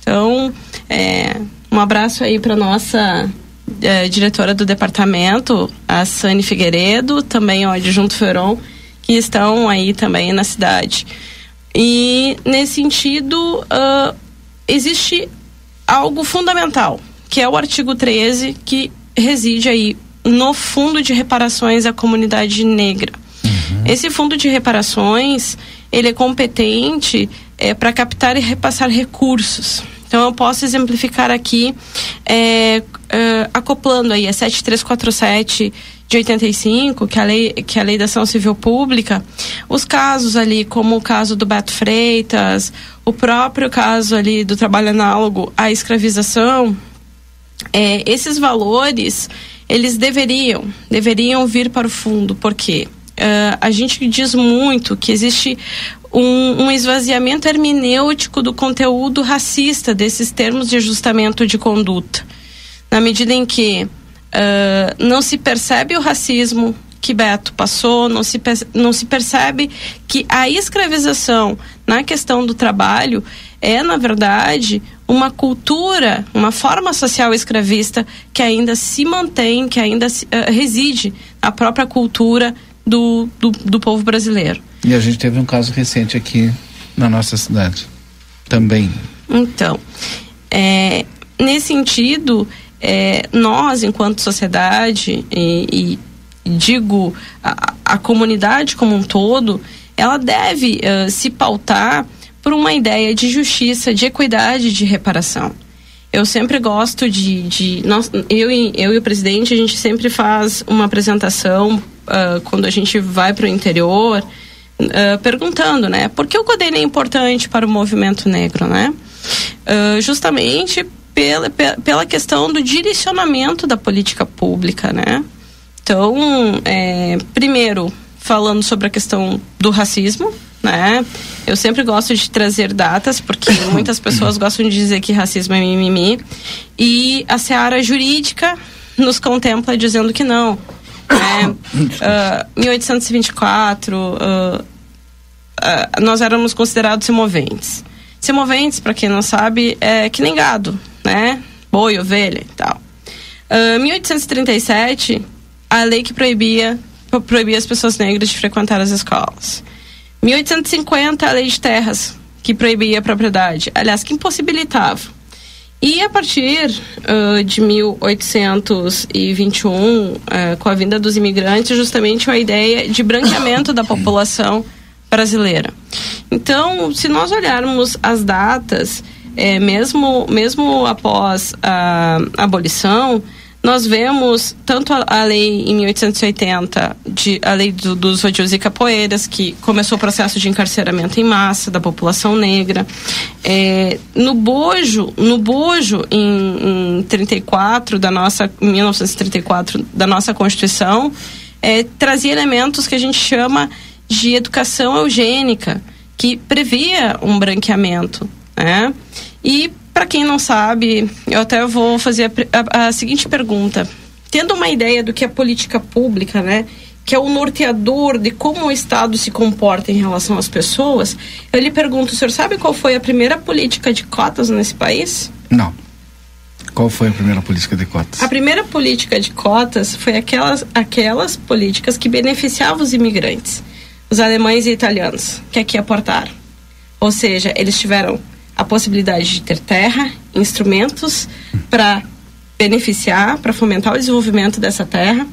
Speaker 26: Então, é, um abraço aí para nossa é, diretora do departamento, a Sani Figueiredo, também o adjunto Feron, que estão aí também na cidade. E nesse sentido, uh, existe algo fundamental, que é o artigo 13, que reside aí no Fundo de Reparações à Comunidade Negra. Uhum. Esse fundo de reparações, ele é competente é, para captar e repassar recursos. Então, eu posso exemplificar aqui, é, é, acoplando aí a 7347 de 85, que é a lei, que é a lei da ação civil pública, os casos ali, como o caso do Beto Freitas, o próprio caso ali do trabalho análogo à escravização, é, esses valores, eles deveriam, deveriam vir para o fundo, porque uh, a gente diz muito que existe um, um, esvaziamento hermenêutico do conteúdo racista desses termos de ajustamento de conduta. Na medida em que uh, não se percebe o racismo que Beto passou, não se, não se percebe que a escravização na questão do trabalho é, na verdade, uma cultura, uma forma social escravista que ainda se mantém, que ainda se, uh, reside na própria cultura do, do, do povo brasileiro.
Speaker 2: E a gente teve um caso recente aqui na nossa cidade também.
Speaker 26: Então, é, nesse sentido, é, nós, enquanto sociedade, e, e digo a, a, comunidade como um todo, ela deve uh, se pautar por uma ideia de justiça, de equidade, de reparação. Eu sempre gosto de, de nós, eu, e, eu e o presidente a gente sempre faz uma apresentação uh, quando a gente vai para o interior uh, perguntando, né, por que o CODEN é importante para o movimento negro, né? Uh, justamente pela, pela questão do direcionamento da política pública, né? Então, é, primeiro, falando sobre a questão do racismo, né? Eu sempre gosto de trazer datas, porque muitas pessoas gostam de dizer que racismo é mimimi. E a seara jurídica nos contempla dizendo que não. Né? Uh, 1824, uh, uh, nós éramos considerados semoventes. Semoventes, para quem não sabe, é que nem gado, né? Boi, ovelha e tal. Uh, 1837, a lei que proibia, proibia as pessoas negras de frequentar as escolas. 1850, a lei de terras, que proibia a propriedade. Aliás, que impossibilitava. E a partir uh, de 1821, uh, com a vinda dos imigrantes, justamente uma ideia de branqueamento da população brasileira. Então, se nós olharmos as datas, é, mesmo, mesmo após a abolição, nós vemos tanto a, a, lei em 1880, de, a lei do, dos odios e capoeiras, que começou o processo de encarceramento em massa da população negra. É, no Bojo, no Bojo em, em 34 da nossa 1934 da nossa Constituição, é, trazia elementos que a gente chama de educação eugênica, que previa um branqueamento, né? E para quem não sabe, eu até vou fazer a, a, a, seguinte pergunta: tendo uma ideia do que é política pública, né? Que é o norteador de como o Estado se comporta em relação às pessoas, eu lhe pergunto: o senhor sabe qual foi a primeira política de cotas nesse país?
Speaker 2: Não. Qual foi a primeira política de cotas?
Speaker 26: A primeira política de cotas foi aquelas, aquelas políticas que beneficiavam os imigrantes, os alemães e italianos, que aqui aportaram. Ou seja, eles tiveram a possibilidade de ter terra, instrumentos para beneficiar, para fomentar o desenvolvimento dessa terra.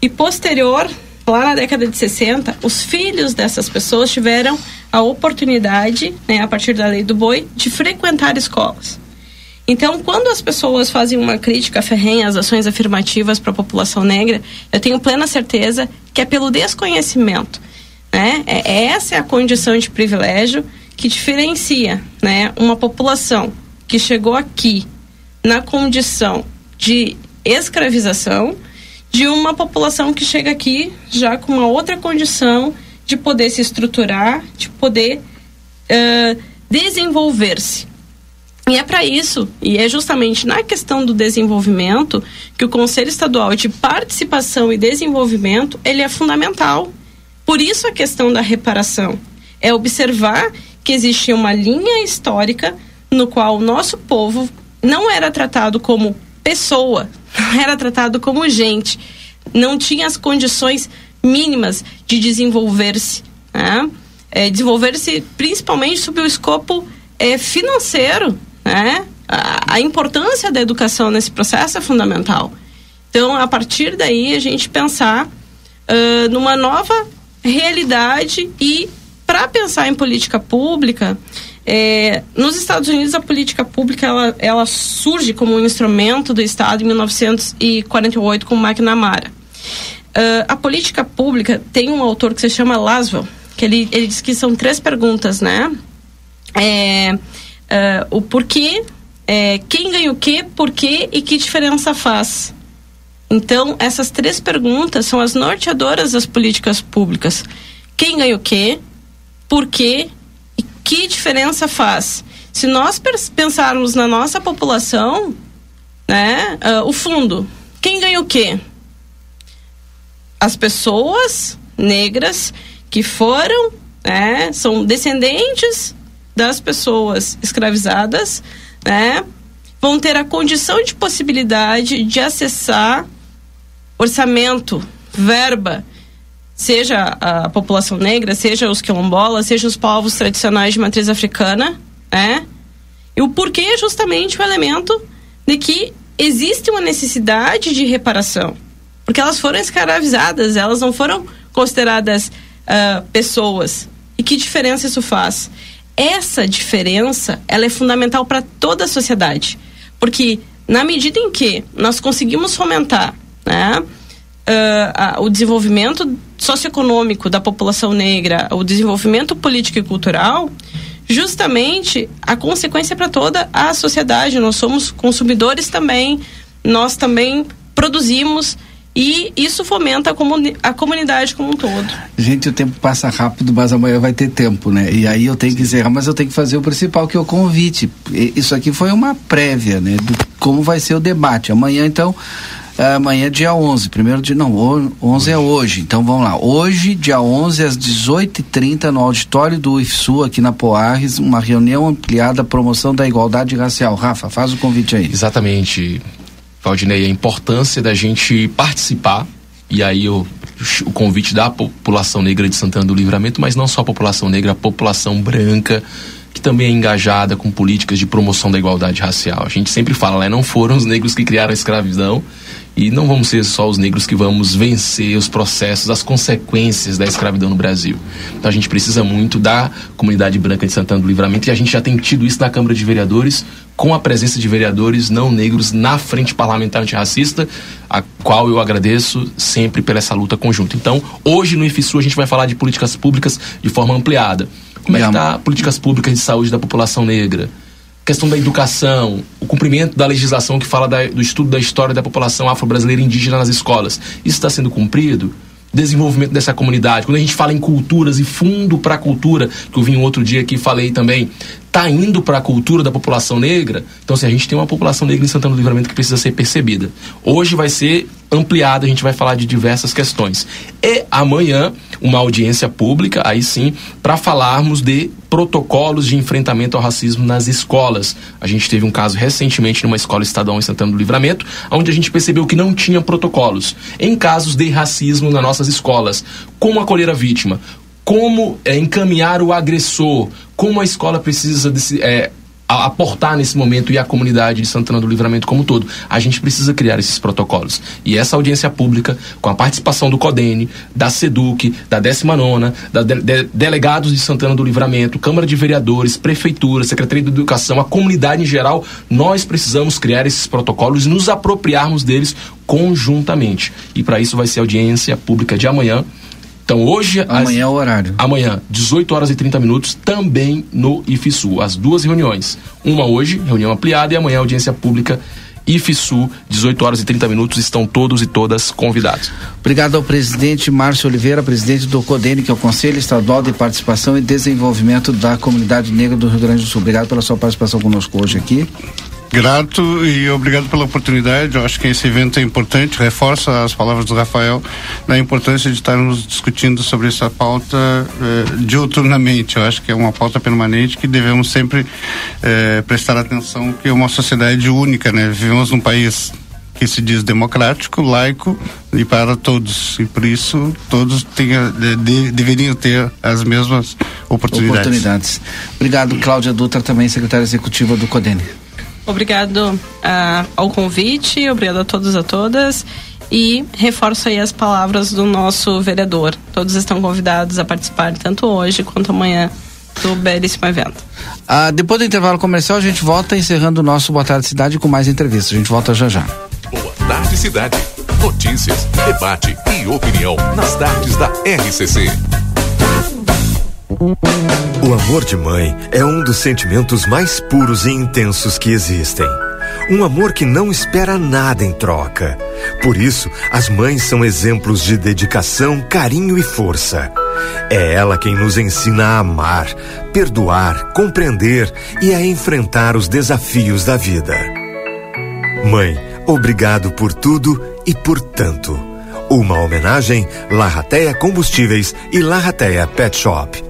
Speaker 26: E posterior, lá na década de 60, os filhos dessas pessoas tiveram a oportunidade, né, a partir da lei do boi, de frequentar escolas. Então, quando as pessoas fazem uma crítica ferrenha às ações afirmativas para a população negra, eu tenho plena certeza que é pelo desconhecimento. Né? É, essa é a condição de privilégio que diferencia né, uma população que chegou aqui na condição de escravização de uma população que chega aqui já com uma outra condição de poder se estruturar, de poder uh, desenvolver-se. E é para isso, e é justamente na questão do desenvolvimento, que o Conselho Estadual de Participação e Desenvolvimento ele é fundamental. Por isso a questão da reparação é observar que existia uma linha histórica no qual o nosso povo não era tratado como pessoa, não era tratado como gente, não tinha as condições mínimas de desenvolver-se, né? é, desenvolver-se principalmente sob o escopo é, financeiro, né? A, a importância da educação nesse processo é fundamental. Então, a partir daí, a gente pensar uh, numa nova realidade e para pensar em política pública, é, nos Estados Unidos a política pública ela, ela surge como um instrumento do Estado em 1948 com McNamara. Uh, a política pública tem um autor que se chama Laswell, que ele, ele diz que são três perguntas, né? É, uh, o porquê, é, quem ganha o quê, porquê e que diferença faz. Então, essas três perguntas são as norteadoras das políticas públicas. Quem ganha o quê, por quê e que diferença faz. Se nós pensarmos na nossa população, né, uh, o fundo, quem ganha o quê? As pessoas negras que foram, né, são descendentes das pessoas escravizadas, né, vão ter a condição de possibilidade de acessar orçamento, verba, seja a população negra, seja os quilombolas, seja os povos tradicionais de matriz africana, né? E o porquê é justamente o elemento de que existe uma necessidade de reparação. Porque elas foram escravizadas, elas não foram consideradas uh, pessoas. E que diferença isso faz? Essa diferença, ela é fundamental para toda a sociedade, porque na medida em que nós conseguimos fomentar, né, uh, o desenvolvimento socioeconômico da população negra, o desenvolvimento político e cultural, justamente a consequência para toda a sociedade. Nós somos consumidores também, nós também produzimos e isso fomenta a, comuni a, comunidade como um todo.
Speaker 2: Gente, o tempo passa rápido, mas amanhã vai ter tempo, né? E aí eu tenho que encerrar, mas eu tenho que fazer o principal, que é o convite. Isso aqui foi uma prévia, né? Do como vai ser o debate. Amanhã, então, amanhã é dia 11, primeiro dia, não, 11 é hoje, então vamos lá. Hoje, dia 11, às 18h30, no auditório do IFSU, aqui na Poarres, uma reunião ampliada, promoção da igualdade racial. Rafa, faz o convite aí.
Speaker 23: Exatamente, Valdinei, a importância da gente participar, e aí o, o convite da população negra de Santana do Livramento, mas não só a população negra, a população branca, que também é engajada com políticas de promoção da igualdade racial. A gente sempre fala, né? Não foram os negros que criaram a escravidão, e não vamos ser só os negros que vamos vencer os processos, as consequências da escravidão no Brasil. Então a gente precisa muito da comunidade branca de Santana do Livramento e a gente já tem tido isso na Câmara de Vereadores, com a presença de vereadores não negros na frente parlamentar antirracista, a qual eu agradeço sempre pela essa luta conjunta. Então, hoje no IFSU a gente vai falar de políticas públicas de forma ampliada. Como é que está políticas públicas de saúde da população negra? Questão da educação, o cumprimento da legislação que fala da, do estudo da história da população afro-brasileira indígena nas escolas. Isso está sendo cumprido? Desenvolvimento dessa comunidade. Quando a gente fala em culturas e fundo para a cultura, que eu vim outro dia aqui e falei também, está indo para a cultura da população negra. Então, se assim, a gente tem uma população negra em Santana do Livramento que precisa ser percebida. Hoje vai ser ampliada, a gente vai falar de diversas questões. E amanhã, uma audiência pública, aí sim, para falarmos de protocolos de enfrentamento ao racismo nas escolas. A gente teve um caso recentemente numa escola estadual em Santana do Livramento, onde a gente percebeu que não tinha protocolos em casos de racismo nas nossas escolas. Como acolher a vítima? Como é, encaminhar o agressor? Como a escola precisa desse, é, aportar nesse momento e a comunidade de Santana do Livramento como um todo. A gente precisa criar esses protocolos. E essa audiência pública, com a participação do CODENE, da SEDUC, da 19 da de, de, delegados de Santana do Livramento, Câmara de Vereadores, Prefeitura, Secretaria de Educação, a comunidade em geral, nós precisamos criar esses protocolos e nos apropriarmos deles conjuntamente. E para isso vai ser audiência pública de amanhã, então hoje.
Speaker 2: Amanhã é o horário.
Speaker 23: Amanhã, 18 horas e 30 minutos, também no IFSU. As duas reuniões. Uma hoje, reunião ampliada, e amanhã audiência pública. IFSU, 18 horas e 30 minutos, estão todos e todas convidados.
Speaker 2: Obrigado ao presidente Márcio Oliveira, presidente do CODENE, que é o Conselho Estadual de Participação e Desenvolvimento da Comunidade Negra do Rio Grande do Sul. Obrigado pela sua participação conosco hoje aqui.
Speaker 24: Grato e obrigado pela oportunidade. Eu acho que esse evento é importante, reforça as palavras do Rafael da importância de estarmos discutindo sobre essa pauta eh, diuturnamente. Eu acho que é uma pauta permanente que devemos sempre eh, prestar atenção, que é uma sociedade única, né? Vivemos num país que se diz democrático, laico e para todos. E por isso todos tenha, de, deveriam ter as mesmas oportunidades.
Speaker 2: oportunidades. Obrigado, Cláudia Dutra, também secretária executiva do CODENE.
Speaker 26: Obrigado uh, ao convite, obrigado a todos e a todas. E reforço aí as palavras do nosso vereador. Todos estão convidados a participar, tanto hoje quanto amanhã, do belíssimo evento.
Speaker 2: Ah, depois do intervalo comercial, a gente volta encerrando o nosso Boa Tarde Cidade com mais entrevistas. A gente volta já já.
Speaker 6: Boa Tarde Cidade. Notícias, debate e opinião nas tardes da RCC.
Speaker 27: O amor de mãe é um dos sentimentos mais puros e intensos que existem. Um amor que não espera nada em troca. Por isso, as mães são exemplos de dedicação, carinho e força. É ela quem nos ensina a amar, perdoar, compreender e a enfrentar os desafios da vida. Mãe, obrigado por tudo e por tanto. Uma homenagem Larrateia Combustíveis e Larrateia Pet Shop.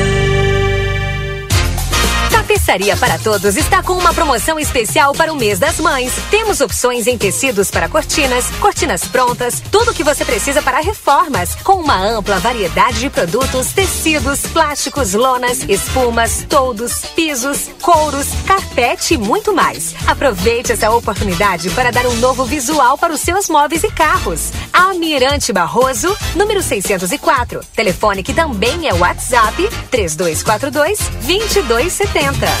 Speaker 11: Tapeçaria para Todos está com uma promoção especial para o mês das mães. Temos opções em tecidos para cortinas, cortinas prontas, tudo o que você precisa para reformas, com uma ampla variedade de produtos, tecidos, plásticos, lonas, espumas, toldos, pisos, couros, carpete e muito mais. Aproveite essa oportunidade para dar um novo visual para os seus móveis e carros. Almirante Barroso, número 604. Telefone que também é WhatsApp 3242 2270.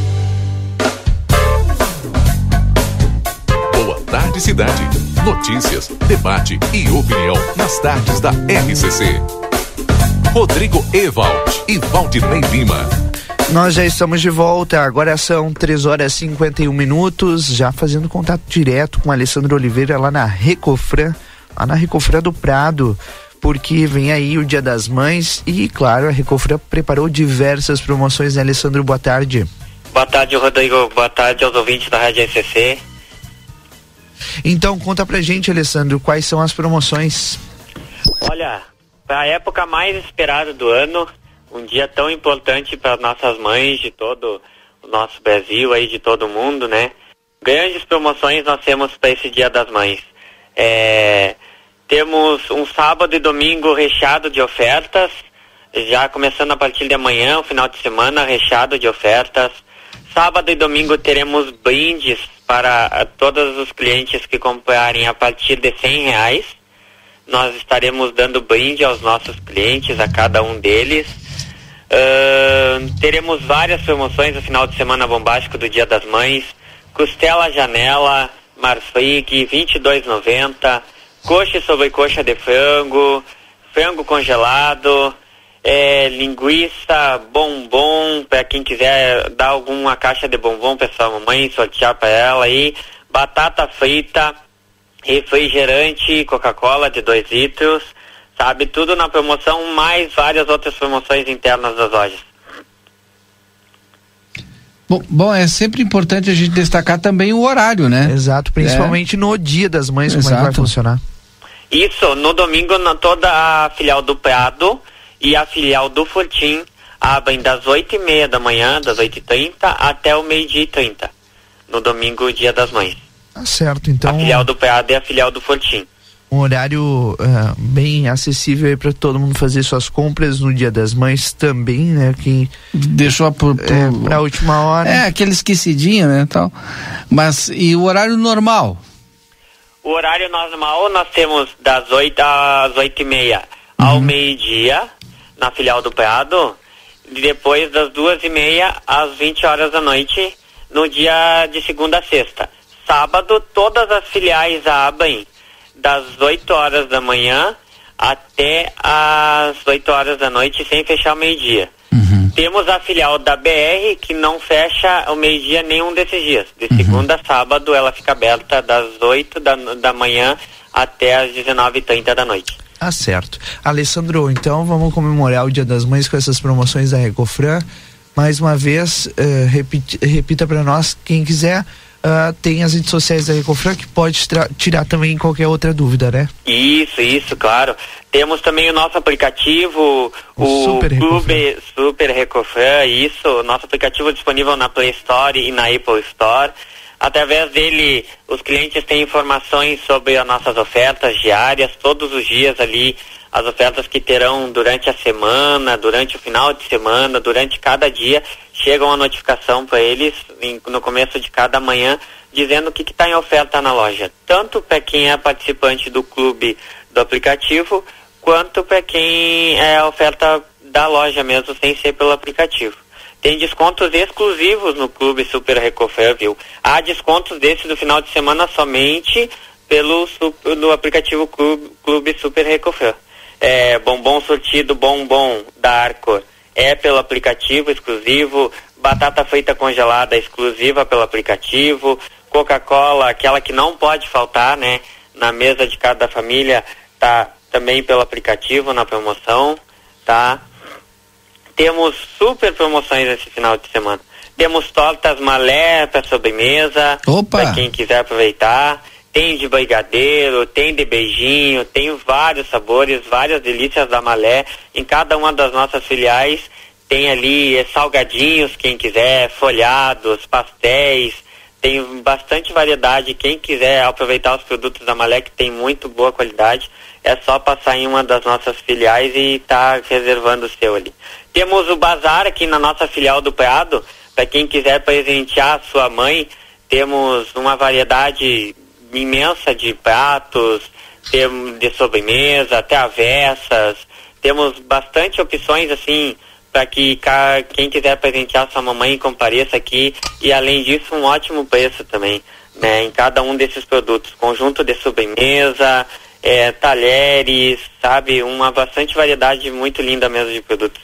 Speaker 6: Tarde, cidade. Notícias, debate e opinião nas tardes da RCC. Rodrigo Ewald e Valdinei Lima.
Speaker 1: Nós já estamos de volta, agora são 3 horas e 51 minutos, já fazendo contato direto com Alessandro Oliveira lá na Recofran, lá na Recofran do Prado, porque vem aí o Dia das Mães e, claro, a Recofran preparou diversas promoções, né, Alessandro? Boa tarde.
Speaker 28: Boa tarde, Rodrigo. Boa tarde aos ouvintes da Rádio SCC.
Speaker 1: Então, conta pra gente, Alessandro, quais são as promoções?
Speaker 28: Olha, a época mais esperada do ano, um dia tão importante para nossas mães de todo o nosso Brasil aí de todo mundo, né? Grandes promoções nós temos para esse Dia das Mães. É, temos um sábado e domingo recheado de ofertas, já começando a partir de amanhã, o final de semana recheado de ofertas. Sábado e domingo teremos brindes para a, todos os clientes que comprarem a partir de cem reais. Nós estaremos dando brinde aos nossos clientes, a cada um deles. Uh, teremos várias promoções no final de semana bombástico do Dia das Mães. Costela Janela, Marfrig, 22,90. Coxa e sobrecoxa de frango, frango congelado, é, linguiça, bombom, para quem quiser dar alguma caixa de bombom para sua mamãe, sortear para ela aí. Batata frita, refrigerante, Coca-Cola de 2 litros sabe? Tudo na promoção, mais várias outras promoções internas das lojas.
Speaker 2: Bom, bom, é sempre importante a gente destacar também o horário, né?
Speaker 1: Exato, principalmente é. no Dia das Mães,
Speaker 2: Exato.
Speaker 1: como é que vai funcionar?
Speaker 28: Isso, no domingo na, toda a filial do Prado e a filial do Fortim abrem das oito e meia da manhã, das oito e trinta até o meio-dia e trinta. No domingo, Dia das Mães.
Speaker 1: Tá certo, então.
Speaker 28: A filial do Prado e a filial do Fortim
Speaker 1: um horário uh, bem acessível para todo mundo fazer suas compras no Dia das Mães também, né? Quem
Speaker 2: deixou por
Speaker 1: é, para última hora.
Speaker 2: É aquele esquecidinho, né, tal. Mas e o horário normal?
Speaker 28: O horário normal nós temos das 8 às oito e meia uhum. ao meio-dia na filial do Prado depois das duas e meia às 20 horas da noite no dia de segunda a sexta. Sábado todas as filiais abrem das 8 horas da manhã até as 8 horas da noite, sem fechar o meio-dia. Uhum. Temos a filial da BR que não fecha o meio-dia nenhum desses dias. De uhum. segunda a sábado ela fica aberta das 8 da, da manhã até as 19h30 da noite.
Speaker 1: Ah, certo. Alessandro, então vamos comemorar o Dia das Mães com essas promoções da Recofran. Mais uma vez, uh, repita, repita para nós, quem quiser uh, tem as redes sociais da Recofran que pode tirar também qualquer outra dúvida, né?
Speaker 28: Isso, isso, claro. Temos também o nosso aplicativo, o, o Super Clube Recofran. Super Recofran, isso, nosso aplicativo disponível na Play Store e na Apple Store. Através dele, os clientes têm informações sobre as nossas ofertas diárias, todos os dias ali, as ofertas que terão durante a semana, durante o final de semana, durante cada dia, chega uma notificação para eles em, no começo de cada manhã, dizendo o que está em oferta na loja. Tanto para quem é participante do clube do aplicativo, quanto para quem é oferta da loja mesmo, sem ser pelo aplicativo. Tem descontos exclusivos no Clube Super Recofer, viu? Há descontos desses do final de semana somente pelo no aplicativo Clube, Clube Super Recofer. É, bombom sortido bombom da Arcor é pelo aplicativo exclusivo, batata feita congelada exclusiva pelo aplicativo, Coca-Cola, aquela que não pode faltar, né? Na mesa de cada família, tá também pelo aplicativo na promoção, tá? Temos super promoções esse final de semana. Temos tortas malé para sobremesa, para quem quiser aproveitar. Tem de brigadeiro, tem de beijinho, tem vários sabores, várias delícias da malé. Em cada uma das nossas filiais tem ali salgadinhos, quem quiser, folhados, pastéis. Tem bastante variedade. Quem quiser aproveitar os produtos da Malé, que tem muito boa qualidade, é só passar em uma das nossas filiais e estar tá reservando o seu ali. Temos o bazar aqui na nossa filial do Prado, para quem quiser presentear a sua mãe, temos uma variedade imensa de pratos, de sobremesa, até avessas, temos bastante opções assim para que quem quiser presentear sua mamãe compareça aqui. E além disso um ótimo preço também, né, em cada um desses produtos, conjunto de sobremesa, é, talheres, sabe, uma bastante variedade muito linda mesmo de produtos.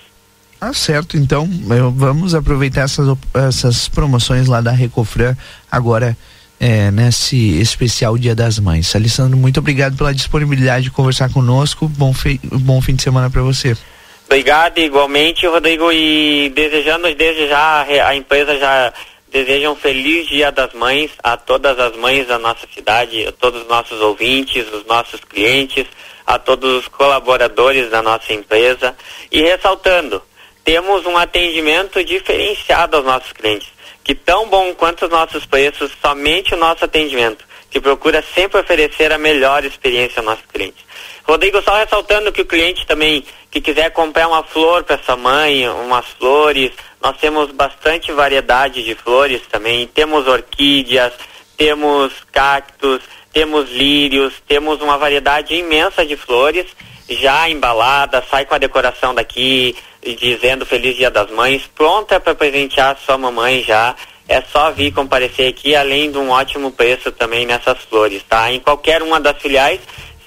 Speaker 1: Ah, certo. Então, vamos aproveitar essas, essas promoções lá da Recofran agora é, nesse especial Dia das Mães. Alessandro, muito obrigado pela disponibilidade de conversar conosco. Bom, fe... bom fim de semana para você.
Speaker 28: Obrigado, igualmente, Rodrigo, e desejando desde já, a empresa já deseja um feliz Dia das Mães a todas as mães da nossa cidade, a todos os nossos ouvintes, os nossos clientes, a todos os colaboradores da nossa empresa. E ressaltando, temos um atendimento diferenciado aos nossos clientes, que tão bom quanto os nossos preços, somente o nosso atendimento, que procura sempre oferecer a melhor experiência aos nossos clientes. Rodrigo, só ressaltando que o cliente também que quiser comprar uma flor para sua mãe, umas flores, nós temos bastante variedade de flores também. Temos orquídeas, temos cactos, temos lírios, temos uma variedade imensa de flores já embalada, sai com a decoração daqui, dizendo Feliz Dia das Mães, pronta para presentear sua mamãe já. É só vir comparecer aqui, além de um ótimo preço também nessas flores, tá? Em qualquer uma das filiais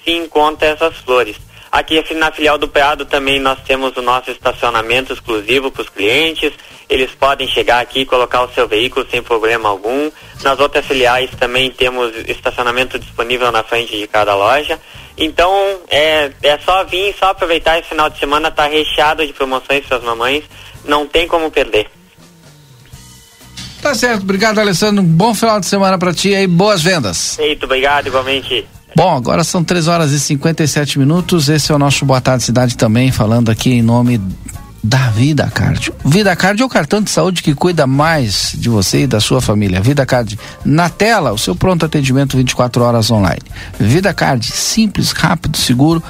Speaker 28: se encontra essas flores. Aqui na filial do Prado também nós temos o nosso estacionamento exclusivo para os clientes. Eles podem chegar aqui e colocar o seu veículo sem problema algum. Nas outras filiais também temos estacionamento disponível na frente de cada loja. Então é, é só vir, só aproveitar esse final de semana, está recheado de promoções para as mamães. Não tem como perder.
Speaker 2: Tá certo, obrigado Alessandro. Um bom final de semana para ti e boas vendas.
Speaker 28: Feito, obrigado, igualmente.
Speaker 2: Bom, agora são 3 horas e 57 minutos. Esse é o nosso Boa Tarde Cidade também, falando aqui em nome da Vida Card. Vida Card é o cartão de saúde que cuida mais de você e da sua família. Vida Card na tela, o seu pronto atendimento 24 horas online. Vida Card, simples, rápido, seguro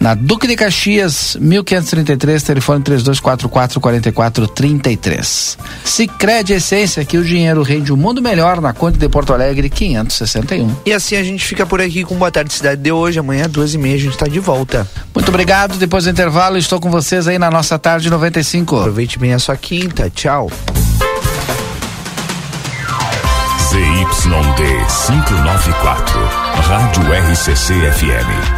Speaker 2: na Duque de Caxias, 1533, telefone 3244 4433. Sicredi Essência, que o dinheiro rende um mundo melhor na Conta de Porto Alegre 561.
Speaker 1: E assim a gente fica por aqui com Boa Tarde Cidade de hoje. Amanhã, duas e meia, a gente está de volta.
Speaker 2: Muito obrigado. Depois do intervalo, estou com vocês aí na nossa tarde 95.
Speaker 1: Aproveite bem a sua quinta. Tchau.
Speaker 29: ZYD 594, Rádio RCC FM.